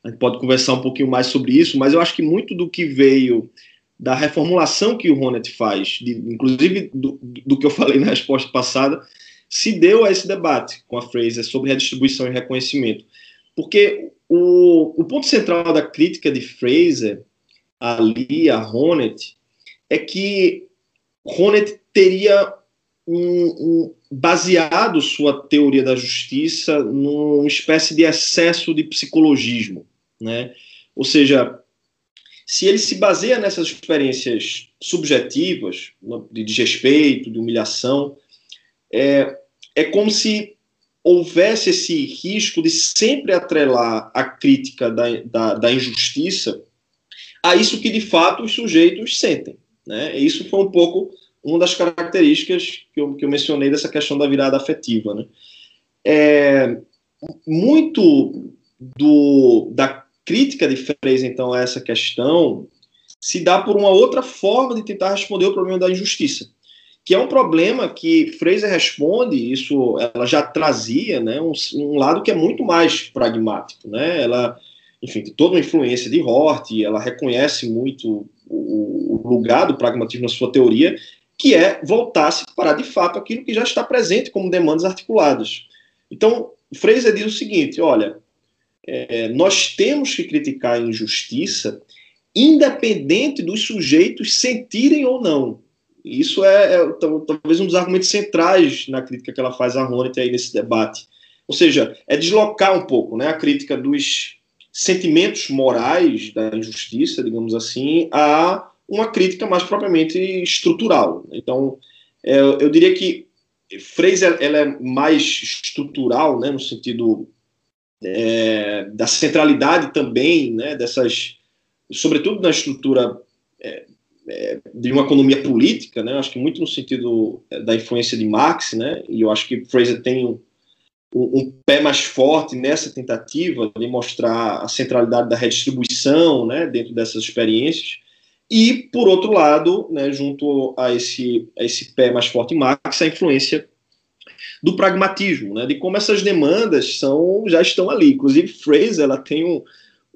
a gente pode conversar um pouquinho mais sobre isso, mas eu acho que muito do que veio da reformulação que o Ronet faz, de, inclusive do, do, que eu falei na resposta passada, se deu a esse debate com a Fraser sobre redistribuição e reconhecimento. Porque o, o ponto central da crítica de Fraser ali a Ronet é que Ronet teria um, um, baseado sua teoria da justiça numa espécie de excesso de psicologismo, né? Ou seja, se ele se baseia nessas experiências subjetivas, de desrespeito, de humilhação, é, é como se houvesse esse risco de sempre atrelar a crítica da, da, da injustiça a isso que de fato os sujeitos sentem. Né? E isso foi um pouco uma das características que eu, que eu mencionei dessa questão da virada afetiva. Né? É, muito do, da crítica de Fraser, então, a essa questão se dá por uma outra forma de tentar responder o problema da injustiça, que é um problema que Fraser responde, isso ela já trazia, né, um, um lado que é muito mais pragmático, né, ela, enfim, tem toda uma influência de Hort, ela reconhece muito o, o lugar do pragmatismo na sua teoria, que é voltar-se para de fato aquilo que já está presente como demandas articuladas. Então, Fraser diz o seguinte: olha, é, nós temos que criticar a injustiça, independente dos sujeitos sentirem ou não. Isso é, é talvez um dos argumentos centrais na crítica que ela faz a Ronit aí nesse debate. Ou seja, é deslocar um pouco né, a crítica dos sentimentos morais da injustiça, digamos assim, a uma crítica mais propriamente estrutural. Então, é, eu diria que Fraser ela é mais estrutural, né, no sentido é, da centralidade também, né, dessas, sobretudo na estrutura é, é, de uma economia política, né, acho que muito no sentido é, da influência de Marx, né, e eu acho que Fraser tem um, um pé mais forte nessa tentativa de mostrar a centralidade da redistribuição, né, dentro dessas experiências, e, por outro lado, né, junto a esse, a esse pé mais forte em Marx, a influência do pragmatismo, né, de como essas demandas são já estão ali. Inclusive, Fraser ela tem um,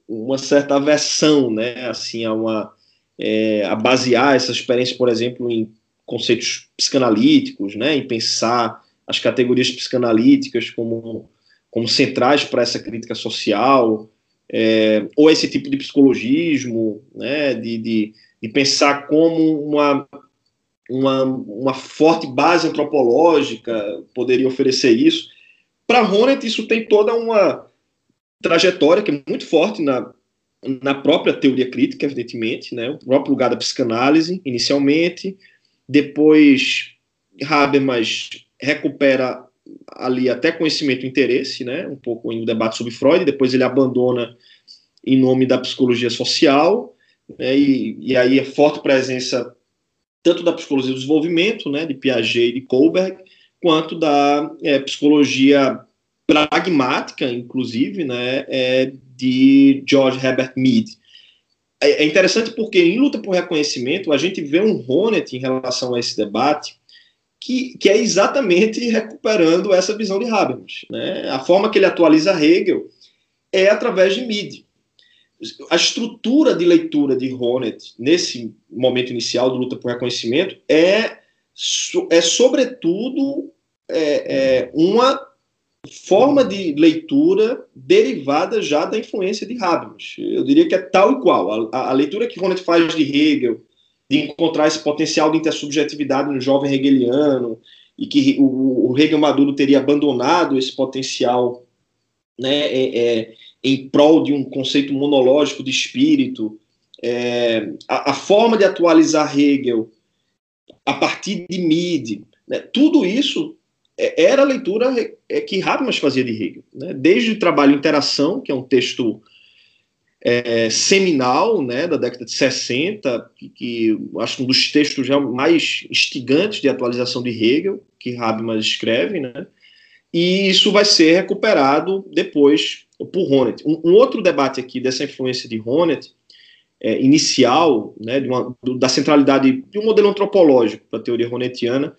uma certa aversão, né, assim, a uma é, a basear essa experiência, por exemplo, em conceitos psicanalíticos, né, em pensar as categorias psicanalíticas como como centrais para essa crítica social, é, ou esse tipo de psicologismo, né, de, de, de pensar como uma uma, uma forte base antropológica poderia oferecer isso. Para Honneth, isso tem toda uma trajetória que é muito forte na, na própria teoria crítica, evidentemente, né? o próprio lugar da psicanálise, inicialmente, depois Habermas recupera ali até conhecimento e interesse, né? um pouco em um debate sobre Freud, depois ele abandona em nome da psicologia social, né? e, e aí a forte presença tanto da psicologia do desenvolvimento, né, de Piaget e de Kohlberg, quanto da é, psicologia pragmática, inclusive, né, é, de George Herbert Mead. É, é, interessante porque em luta por reconhecimento a gente vê um Honneth em relação a esse debate que, que é exatamente recuperando essa visão de Habermas. Né? A forma que ele atualiza Hegel é através de Mead. a estrutura de leitura de Hornet nesse momento inicial do luta por reconhecimento é, é sobretudo é, é uma forma de leitura derivada já da influência de Habermas. Eu diria que é tal e qual. A, a leitura que Hornet faz de Hegel, de encontrar esse potencial de intersubjetividade no jovem hegeliano, e que o, o Hegel maduro teria abandonado esse potencial né, é, é, em prol de um conceito monológico de espírito, é, a, a, forma de atualizar Hegel a partir de Mide, né, tudo isso é, era a leitura é, que Habermas fazia de Hegel. Né, desde o trabalho Interação, que é um texto é, seminal né, da década de 60, que, que acho um dos textos mais instigantes de atualização de Hegel, que Habermas escreve, né, e isso vai ser recuperado depois por Honneth. Um, um outro debate aqui dessa influência de Honneth, é, inicial, né, uma, da centralidade de um modelo antropológico para a teoria Honnetiana,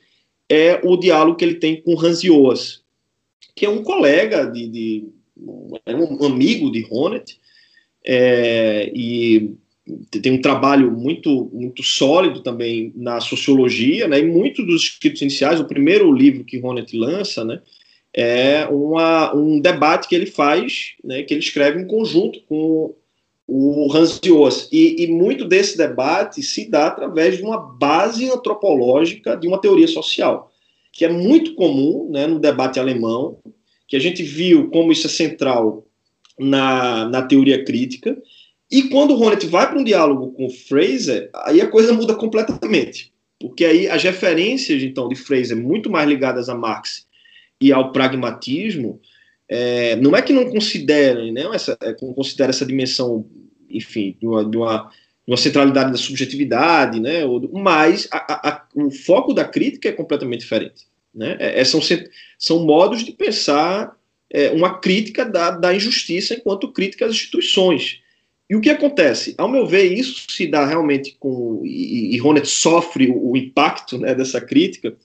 é o diálogo que ele tem com Hans Joas, que é um colega de, de um amigo de Honneth, é, e tem um trabalho muito muito sólido também na sociologia, né, e muitos dos escritos iniciais, o primeiro livro que Honneth lança, né, é uma, um debate que ele faz, né, que ele escreve em conjunto com o Hans Dios. E, e muito desse debate se dá através de uma base antropológica de uma teoria social, que é muito comum né, no debate alemão, que a gente viu como isso é central na, na teoria crítica. E quando o Honneth vai para um diálogo com Fraser, aí a coisa muda completamente. Porque aí as referências, então, de Fraser, muito mais ligadas a Marx e ao pragmatismo, é, não é que não considerem, né, essa, é, considera essa dimensão, enfim, de uma, de uma, de uma centralidade da subjetividade, né, mas a, a, o foco da crítica é completamente diferente. Né? É, é são, são modos de pensar é, uma crítica da, da injustiça enquanto crítica às instituições. E o que acontece? Ao meu ver, isso se dá realmente com. E, e Ronet sofre o, o impacto né, dessa crítica,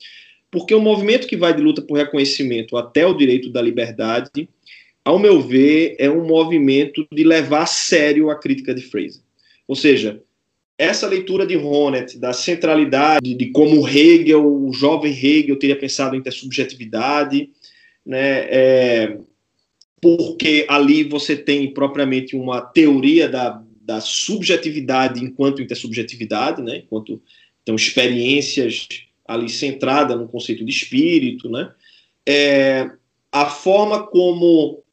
porque o movimento que vai de luta por reconhecimento até o direito da liberdade, ao meu ver, é um movimento de levar a sério a crítica de Fraser. Ou seja, essa leitura de Honneth, da centralidade, de como Hegel, o jovem Hegel, teria pensado em ter subjetividade, né, é, porque ali você tem propriamente uma teoria da, da subjetividade enquanto intersubjetividade, né, enquanto então, experiências ali centrada no conceito de espírito, né? É, a forma como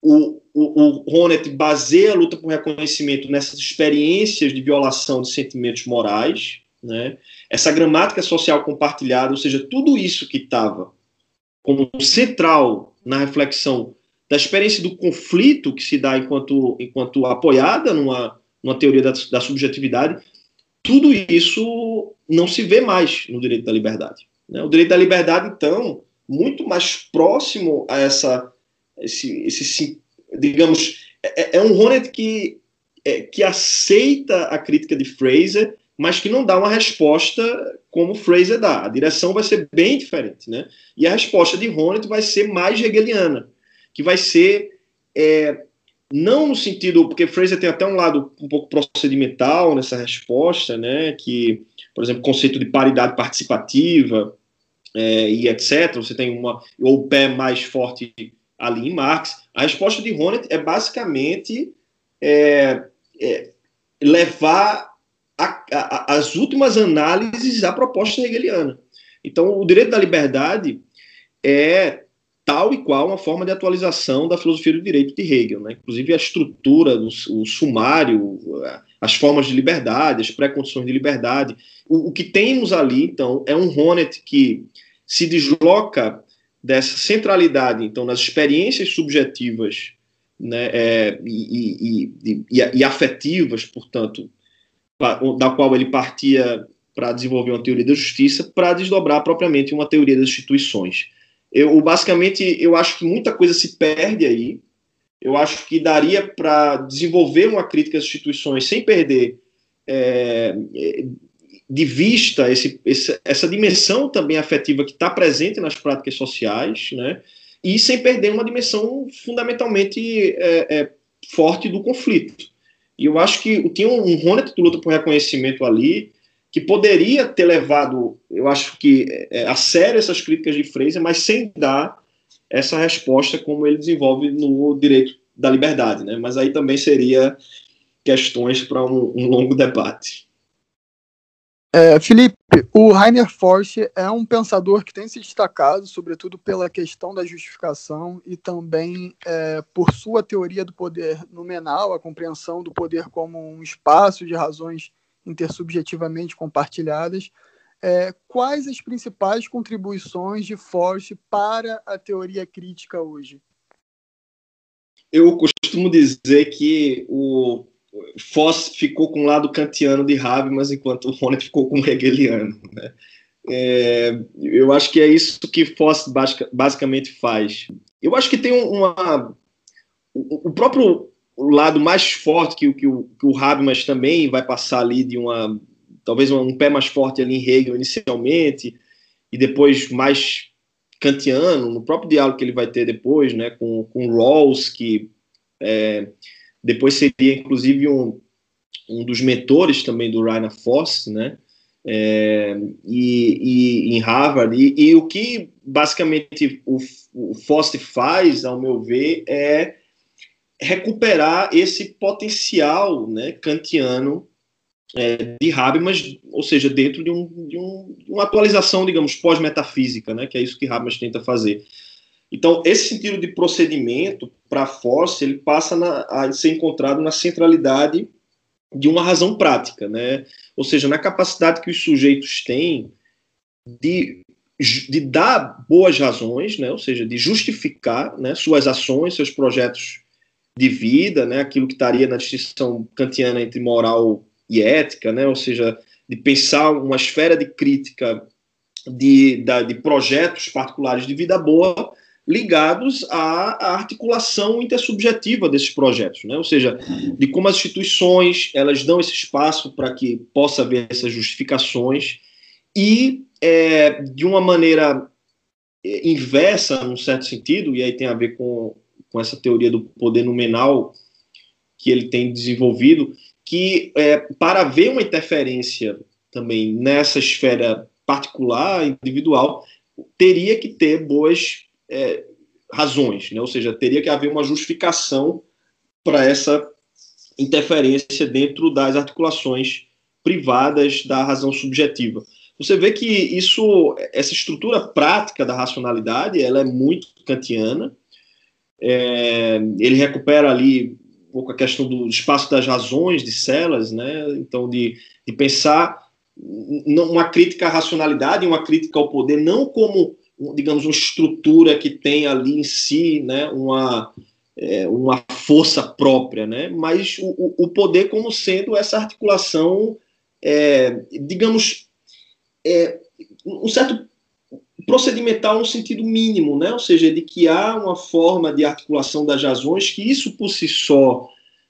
o, o, o Honneth baseia a luta por reconhecimento nessas experiências de violação de sentimentos morais, né? essa gramática social compartilhada, ou seja, tudo isso que estava como central na reflexão da experiência do conflito que se dá enquanto, enquanto apoiada numa, numa teoria da, da subjetividade, tudo isso não se vê mais no direito da liberdade. Né? O direito da liberdade, então, muito mais próximo a essa, esse, esse digamos, é, é um Hornet que, é, que aceita a crítica de Fraser, mas que não dá uma resposta como Fraser dá. A direção vai ser bem diferente, né? E a resposta de Hornet vai ser mais hegeliana, que vai ser é, não no sentido, porque Fraser tem até um lado um pouco procedimental nessa resposta, né, que, por exemplo, conceito de paridade participativa é, e etc., você tem uma, ou o pé mais forte ali em Marx. A resposta de Honneth é basicamente é, é, levar a, a, as últimas análises à proposta hegeliana. Então, o direito da liberdade é tal e qual uma forma de atualização da filosofia do direito de Hegel, né? inclusive a estrutura, o, sumário, as formas de liberdade, as pré-condições de liberdade. O, o, que temos ali, então, é um Honneth que se desloca dessa centralidade, então, nas experiências subjetivas né, é, e, e, e, e, afetivas, portanto, da qual ele partia para desenvolver uma teoria da justiça, para desdobrar propriamente uma teoria das instituições. Eu, basicamente, eu acho que muita coisa se perde aí. Eu acho que daria para desenvolver uma crítica às instituições sem perder é, de vista esse, esse, essa dimensão também afetiva que está presente nas práticas sociais, né? E sem perder uma dimensão fundamentalmente é, é, forte do conflito. E eu acho que tinha um, um Hornet que luta por reconhecimento ali, que poderia ter levado, eu acho que, é, a sério essas críticas de Fraser, mas sem dar essa resposta como ele desenvolve no direito da liberdade, né? Mas aí também seria questões para um, um, longo debate. É, Felipe, o Rainer Forst é um pensador que tem se destacado, sobretudo pela questão da justificação e também é, por sua teoria do poder nominal, a compreensão do poder como um espaço de razões intersubjetivamente compartilhadas. É, quais as principais contribuições de Forst para a teoria crítica hoje? Eu costumo dizer que o Foss ficou com o lado kantiano de Habermas, enquanto o ficou com o hegeliano. Né? É, eu acho que é isso que Foss basicamente faz. Eu acho que tem uma. O próprio lado mais forte que, que, o, que o Habermas também vai passar ali de uma. Talvez um pé mais forte ali em Hegel inicialmente, e depois mais kantiano, no próprio diálogo que ele vai ter depois, né, com, com Rawls, que é, depois seria inclusive um, um dos mentores também do Rainer Foss, né? É, e, e, em Harvard. E, e, o que basicamente o, o faz, ao meu ver, é recuperar esse potencial né, kantiano é, de Habermas, ou seja, dentro de, um, de, um, de uma atualização, digamos, pós-metafísica, né, que é isso que Habermas tenta fazer. Então, esse sentido de procedimento para a Force, ele passa na, a ser encontrado na centralidade de uma razão prática, né? Ou seja, na capacidade que os sujeitos têm de, de dar boas razões, né? Ou seja, de justificar né, suas ações, seus projetos de vida, né? Aquilo que estaria na distinção kantiana entre moral e ética, né? Ou seja, de pensar uma esfera de crítica de, da, de projetos particulares de vida boa ligados à, articulação intersubjetiva desses projetos, né? ou seja, de como as instituições elas dão esse espaço para que possa haver essas justificações e é, de uma maneira é, inversa, num certo sentido, e aí tem a ver com, com essa teoria do poder nominal que ele tem desenvolvido, que é, para haver uma interferência também nessa esfera particular, individual, teria que ter boas é, razões, né? ou seja, teria que haver uma justificação para essa interferência dentro das articulações privadas da razão subjetiva. Você vê que isso, essa estrutura prática da racionalidade, ela é muito kantiana. É, ele recupera ali um pouco a questão do espaço das razões de Celas, né? Então de, de pensar uma crítica à racionalidade, uma crítica ao poder não como digamos, uma estrutura que tem ali em si né, uma, é, uma força própria, né, mas o, o poder como sendo essa articulação, é, digamos, é, um certo procedimental no sentido mínimo, né, ou seja, de que há uma forma de articulação das razões que isso por si só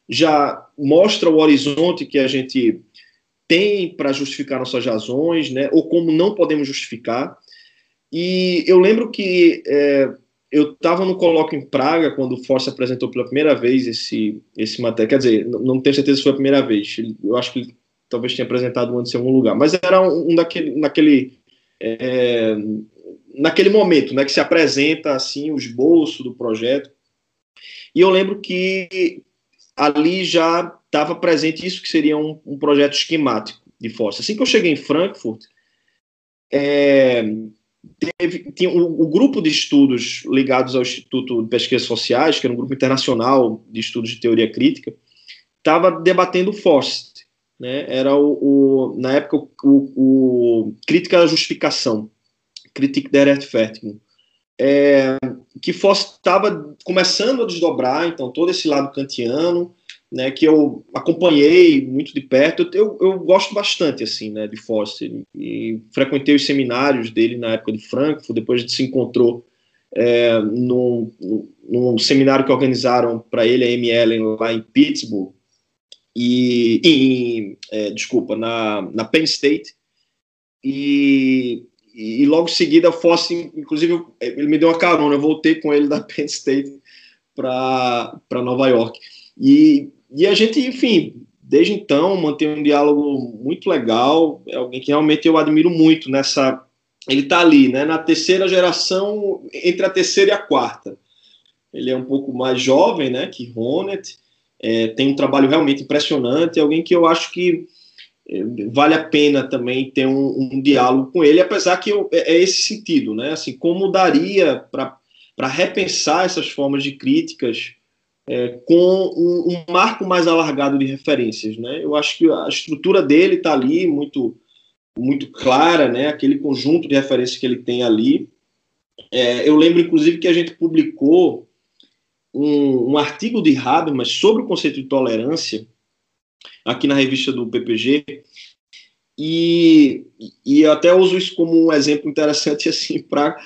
já mostra o horizonte que a gente tem para justificar nossas razões, né, ou como não podemos justificar, e eu lembro que é, eu estava no colóquio em Praga quando o Force apresentou pela primeira vez esse, esse material. Quer dizer, não tenho certeza se foi a primeira vez. Eu acho que ele talvez tenha apresentado antes em algum lugar. Mas era um, um daquele, naquele, é, naquele momento né, que se apresenta assim o esboço do projeto. E eu lembro que ali já estava presente isso que seria um, um projeto esquemático de Force. Assim que eu cheguei em Frankfurt, é, teve, tinha o, grupo de estudos ligados ao Instituto de Pesquisas Sociais, que era um grupo internacional de estudos de teoria crítica, estava debatendo Forst, né? Era o, o na época o, o, crítica da justificação, Kritik der Rechtfertigung, é, que Forst estava começando a desdobrar, então todo esse lado kantiano, né, que eu acompanhei muito de perto. Eu, eu gosto bastante assim, né, de Foster e frequentei os seminários dele na época de Frankfurt. Depois a gente se encontrou é, num, num seminário que organizaram para ele a M. Ellen lá em Pittsburgh e em, é, desculpa na, na Penn State e, e logo em seguida Foster, inclusive ele me deu uma carona. Eu voltei com ele da Penn State para Nova York. E e a gente, enfim, desde então mantém um diálogo muito legal. É alguém que realmente eu admiro muito nessa. Ele está ali, né, na terceira geração, entre a terceira e a quarta. Ele é um pouco mais jovem, né, que Ronet. É, tem um trabalho realmente impressionante. É alguém que eu acho que é, vale a pena também ter um, um diálogo com ele, apesar que eu, é, é, esse sentido, né? Assim, como daria para repensar essas formas de críticas é, com um, um, marco mais alargado de referências, né? Eu acho que a estrutura dele está ali muito muito clara, né? Aquele conjunto de referências que ele tem ali. É, eu lembro, inclusive, que a gente publicou um, um artigo de Habermas sobre o conceito de tolerância aqui na revista do PPG e, e até uso isso como um exemplo interessante assim para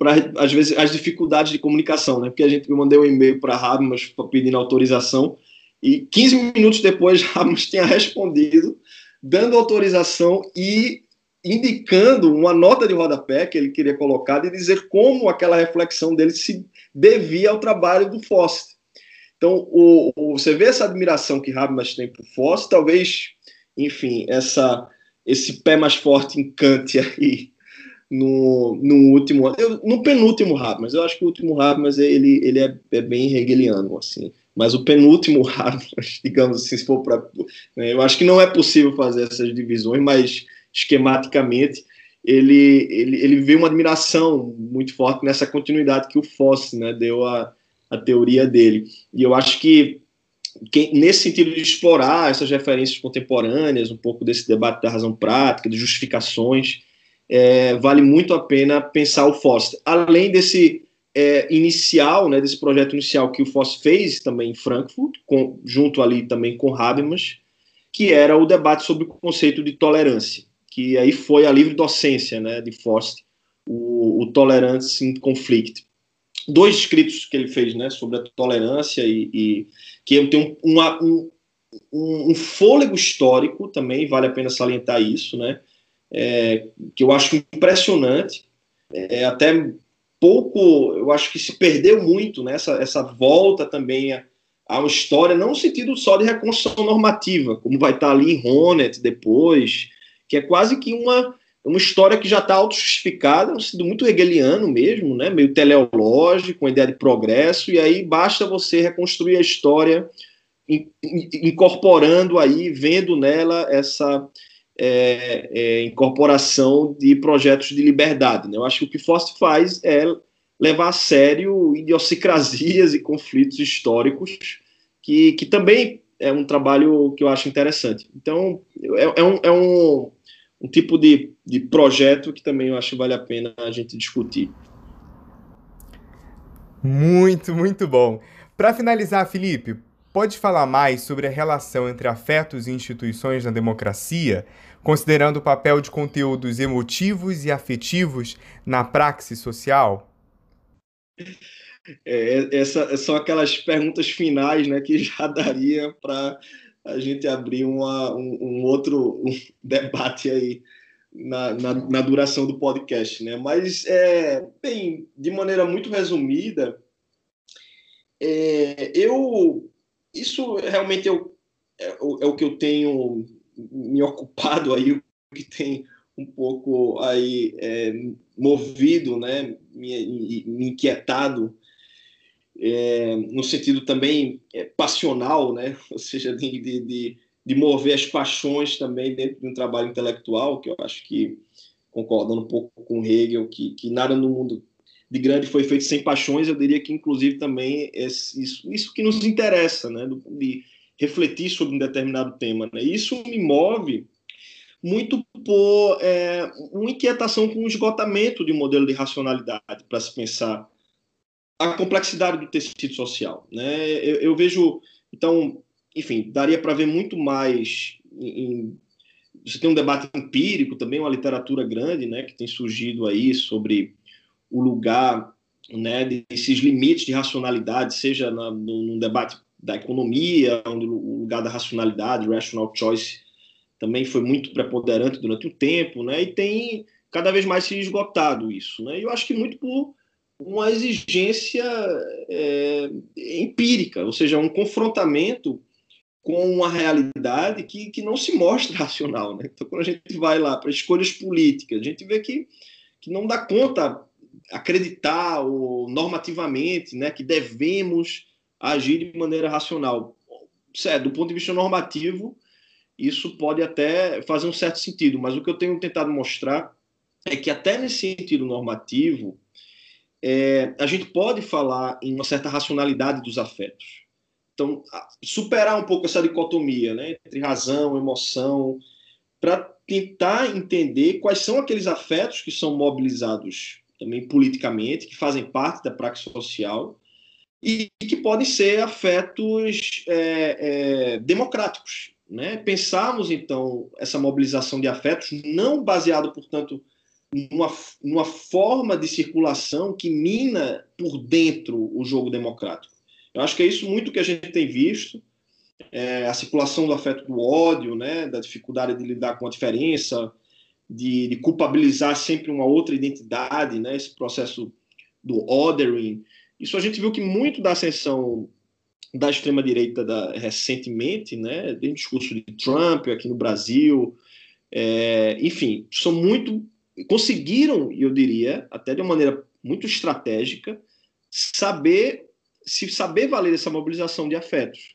para às vezes as dificuldades de comunicação, né? Porque a gente mandou um e-mail para Habermas pedindo autorização e 15 minutos depois Habermas tinha respondido dando autorização e indicando uma nota de rodapé que ele queria colocar e dizer como aquela reflexão dele se devia ao trabalho do Faust. Então, o, o, você vê essa admiração que Habermas tem por Faust, talvez, enfim, essa, esse pé mais forte em Kant aí no, no último, eu, no penúltimo Habermas. Eu acho que o último Habermas ele, ele é, é bem hegeliano, assim. Mas o penúltimo Habermas, digamos assim, se for para, né, eu acho que não é possível fazer essas divisões, mas esquematicamente ele, ele, ele vê uma admiração muito forte nessa continuidade que o Foss né, deu a, a teoria dele. E eu acho que, que, nesse sentido de explorar essas referências contemporâneas, um pouco desse debate da razão prática, de justificações, é, vale muito a pena pensar o Foster. Além desse é, inicial, né, desse projeto inicial que o Foster fez também em Frankfurt, com, junto ali também com Habermas, que era o debate sobre o conceito de tolerância que aí foi a livre docência né, de Faust, o, o Tolerance in Conflict. Dois escritos que ele fez né, sobre a tolerância e, e que tem um, uma, um, um, fôlego histórico também, vale a pena salientar isso, né, é, que eu acho impressionante, é, até pouco, eu acho que se perdeu muito nessa né, essa volta também a, a uma história, não no sentido só de reconstrução normativa, como vai estar ali em Ronet depois, que é quase que uma, uma história que já está auto-justificada, um sentido muito hegeliano mesmo, né? meio teleológico, com a ideia de progresso, e aí basta você reconstruir a história incorporando aí, vendo nela essa é, é, incorporação de projetos de liberdade. Né? Eu acho que o que Faust faz é levar a sério idiosincrasias e conflitos históricos que, que também é um trabalho que eu acho interessante. Então, é, é um, é um um tipo de, de projeto que também eu acho que vale a pena a gente discutir. Muito, muito bom. Para finalizar, Felipe, pode falar mais sobre a relação entre afetos e instituições na democracia, considerando o papel de conteúdos emotivos e afetivos na praxis social? É, essa, são aquelas perguntas finais né, que já daria para a gente abrir uma, um, um outro um debate aí na, na, na, duração do podcast, né? Mas, é, bem, de maneira muito resumida, é, eu isso realmente é o, é, é, o que eu tenho me ocupado aí, o que tem um pouco aí é, movido, né? Me, me inquietado é, no sentido também é, passional, né? ou seja, de, de, de, mover as paixões também dentro de um trabalho intelectual, que eu acho que, concordando um pouco com Hegel, que, que nada no mundo de grande foi feito sem paixões, eu diria que, inclusive, também é isso, isso que nos interessa, né? de refletir sobre um determinado tema. Né? Isso me move muito por é, uma inquietação com o esgotamento de um modelo de racionalidade para se pensar a complexidade do tecido social. Né? Eu, eu vejo, então, enfim, daria para ver muito mais. Em, você tem um debate empírico também, uma literatura grande, né, que tem surgido aí sobre o lugar, né, desses limites de racionalidade, seja na, no, num debate da economia, onde o lugar da racionalidade, rational choice, também foi muito preponderante durante o tempo, né, e tem cada vez mais se esgotado isso, né, e eu acho que muito por uma exigência é, empírica, ou seja, um confrontamento com uma realidade que, que não se mostra racional. Né? Então, quando a gente vai lá para escolhas políticas, a gente vê que, que não dá conta acreditar ou normativamente né, que devemos agir de maneira racional. Certo, do ponto de vista normativo, isso pode até fazer um certo sentido, mas o que eu tenho tentado mostrar é que até nesse sentido normativo, é, a gente pode falar em uma certa racionalidade dos afetos. Então, superar um pouco essa dicotomia né, entre razão, emoção, para tentar entender quais são aqueles afetos que são mobilizados também politicamente, que fazem parte da praxis social, e que podem ser afetos é, é, democráticos. Né? Pensarmos, então, essa mobilização de afetos não baseado, portanto, numa, numa forma de circulação que mina por dentro o jogo democrático. Eu acho que é isso muito que a gente tem visto, é, a circulação do afeto do ódio, né, da dificuldade de lidar com a diferença, de, de culpabilizar sempre uma outra identidade, né, esse processo do othering. Isso a gente viu que muito da ascensão da extrema-direita recentemente, né, do discurso de Trump aqui no Brasil, é, enfim, são muito conseguiram, eu diria, até de uma maneira muito estratégica, saber se saber valer essa mobilização de afetos.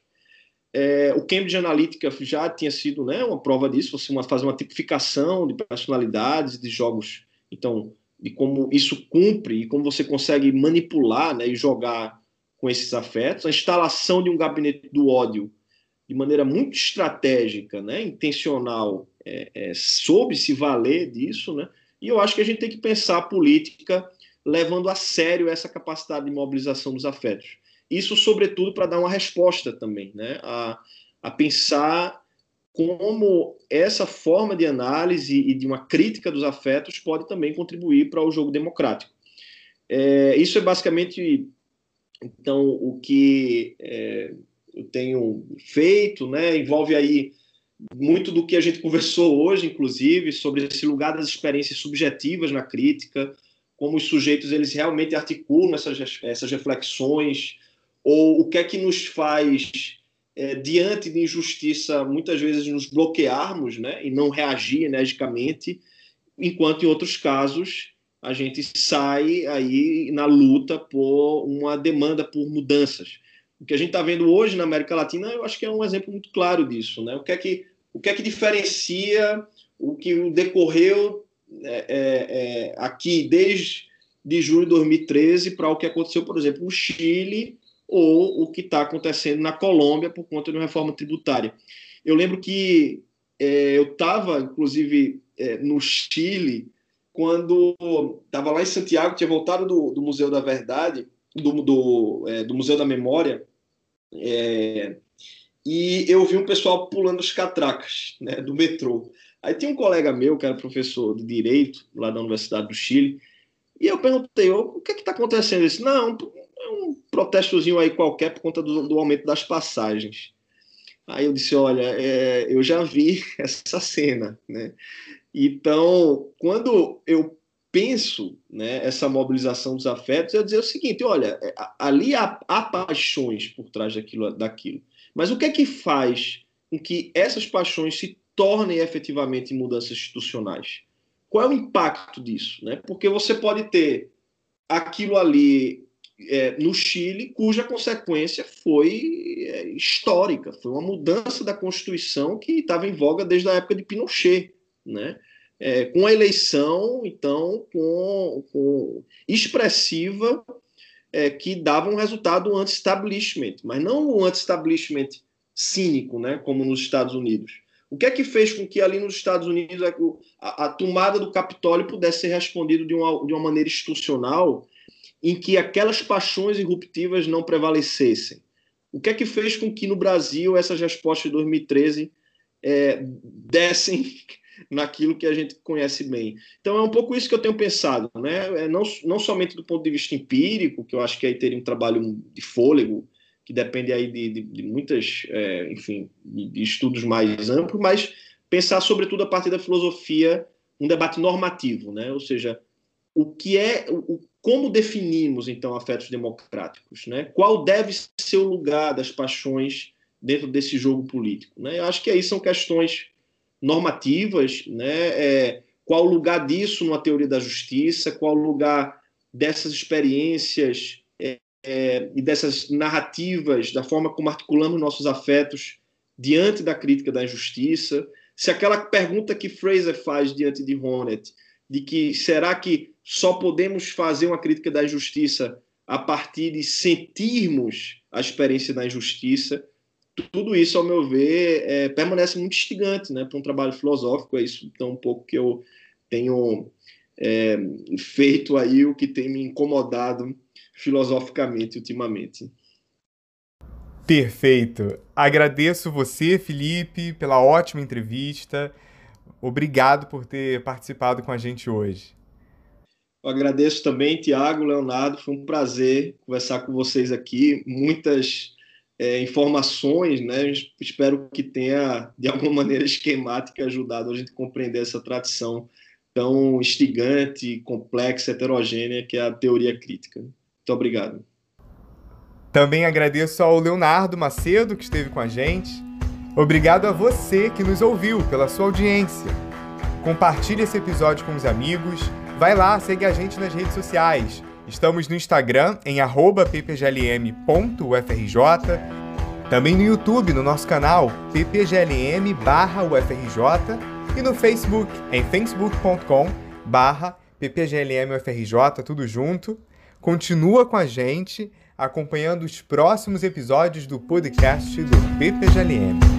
É, o Cambridge Analytica já tinha sido né, uma prova disso, você uma, fazer uma tipificação de personalidades, de jogos, então, de como isso cumpre e como você consegue manipular né, e jogar com esses afetos. A instalação de um gabinete do ódio de maneira muito estratégica, né, intencional, é, é, soube se valer disso, né, e eu acho que a gente tem que pensar a política levando a sério essa capacidade de mobilização dos afetos. Isso, sobretudo, para dar uma resposta também, né? a, a pensar como essa forma de análise e de uma crítica dos afetos pode também contribuir para o jogo democrático. É, isso é basicamente, então, o que é, eu tenho feito, né? envolve aí muito do que a gente conversou hoje, inclusive, sobre esse lugar das experiências subjetivas na crítica, como os sujeitos eles realmente articulam essas, essas reflexões, ou o que é que nos faz, é, diante de injustiça, muitas vezes nos bloquearmos né, e não reagir energicamente, enquanto em outros casos a gente sai aí na luta por uma demanda por mudanças o que a gente está vendo hoje na América Latina, eu acho que é um exemplo muito claro disso. Né? O, que é que, o que é que diferencia o que decorreu é, é, é aqui desde de julho de 2013 para o que aconteceu, por exemplo, no Chile ou o que está acontecendo na Colômbia por conta de uma reforma tributária. Eu lembro que é, eu estava, inclusive, é, no Chile, quando estava lá em Santiago, tinha voltado do, do Museu da Verdade, do, do, é, do Museu da Memória, é, e eu vi um pessoal pulando os catracas né, do metrô. Aí tinha um colega meu, que era professor de Direito, lá da Universidade do Chile, e eu perguntei, o que é está acontecendo? Ele disse, não, é um protestozinho aí qualquer por conta do, do aumento das passagens. Aí eu disse, olha, é, eu já vi essa cena, né? Então, quando eu penso né, essa mobilização dos afetos é dizer o seguinte: olha, é, ali há, há, paixões por trás daquilo, daquilo. Mas o que é que faz com que essas paixões se tornem efetivamente mudanças institucionais? Qual é o impacto disso? Né? Porque você pode ter aquilo ali é, no Chile, cuja consequência foi é, histórica, foi uma mudança da Constituição que estava em voga desde a época de Pinochet. Né? é, com a eleição, então, com, com expressiva, é, que dava um resultado anti-establishment, mas não um anti-establishment cínico, né, como nos Estados Unidos. O que é que fez com que ali nos Estados Unidos a, a tomada do Capitólio pudesse ser respondida de uma, de uma maneira institucional em que aquelas paixões irruptivas não prevalecessem? O que é que fez com que no Brasil essas respostas de 2013 é, dessem naquilo que a gente conhece bem. Então é um pouco isso que eu tenho pensado, né? É não, não somente do ponto de vista empírico, que eu acho que aí teria um trabalho de fôlego, que depende aí de, de, de muitas, é, enfim, de, estudos mais amplos, mas pensar sobretudo a partir da filosofia, um debate normativo, né? Ou seja, o que é, como definimos então afetos democráticos, né? Qual deve ser o lugar das paixões dentro desse jogo político. Né? Eu acho que aí são questões normativas, né? É, qual o lugar disso numa teoria da justiça, qual o lugar dessas experiências é, é, e dessas narrativas, da forma como articulamos nossos afetos diante da crítica da injustiça. Se aquela pergunta que Fraser faz diante de Honneth, de que será que só podemos fazer uma crítica da injustiça a partir de sentirmos a experiência da injustiça, tudo isso, ao meu ver, é, permanece muito instigante né, para um trabalho filosófico. É isso então um pouco que eu tenho é, feito aí, o que tem me incomodado filosoficamente ultimamente. Perfeito. Agradeço você, Felipe, pela ótima entrevista. Obrigado por ter participado com a gente hoje. Eu agradeço também, Tiago, Leonardo. Foi um prazer conversar com vocês aqui. Muitas é, informações, né? Espero que tenha, de alguma maneira esquemática, ajudado a gente a compreender essa tradição tão instigante, complexa, heterogênea que é a teoria crítica. Muito obrigado. Também agradeço ao Leonardo Macedo, que esteve com a gente. Obrigado a você que nos ouviu pela sua audiência. Compartilhe esse episódio com os amigos. Vai lá, segue a gente nas redes sociais. Estamos no Instagram em ppglm.ufrj, também no YouTube, no nosso canal ppglm/ufrj e no Facebook em facebook.com/ppglmufrj, tudo junto. Continua com a gente acompanhando os próximos episódios do podcast do PPGLM.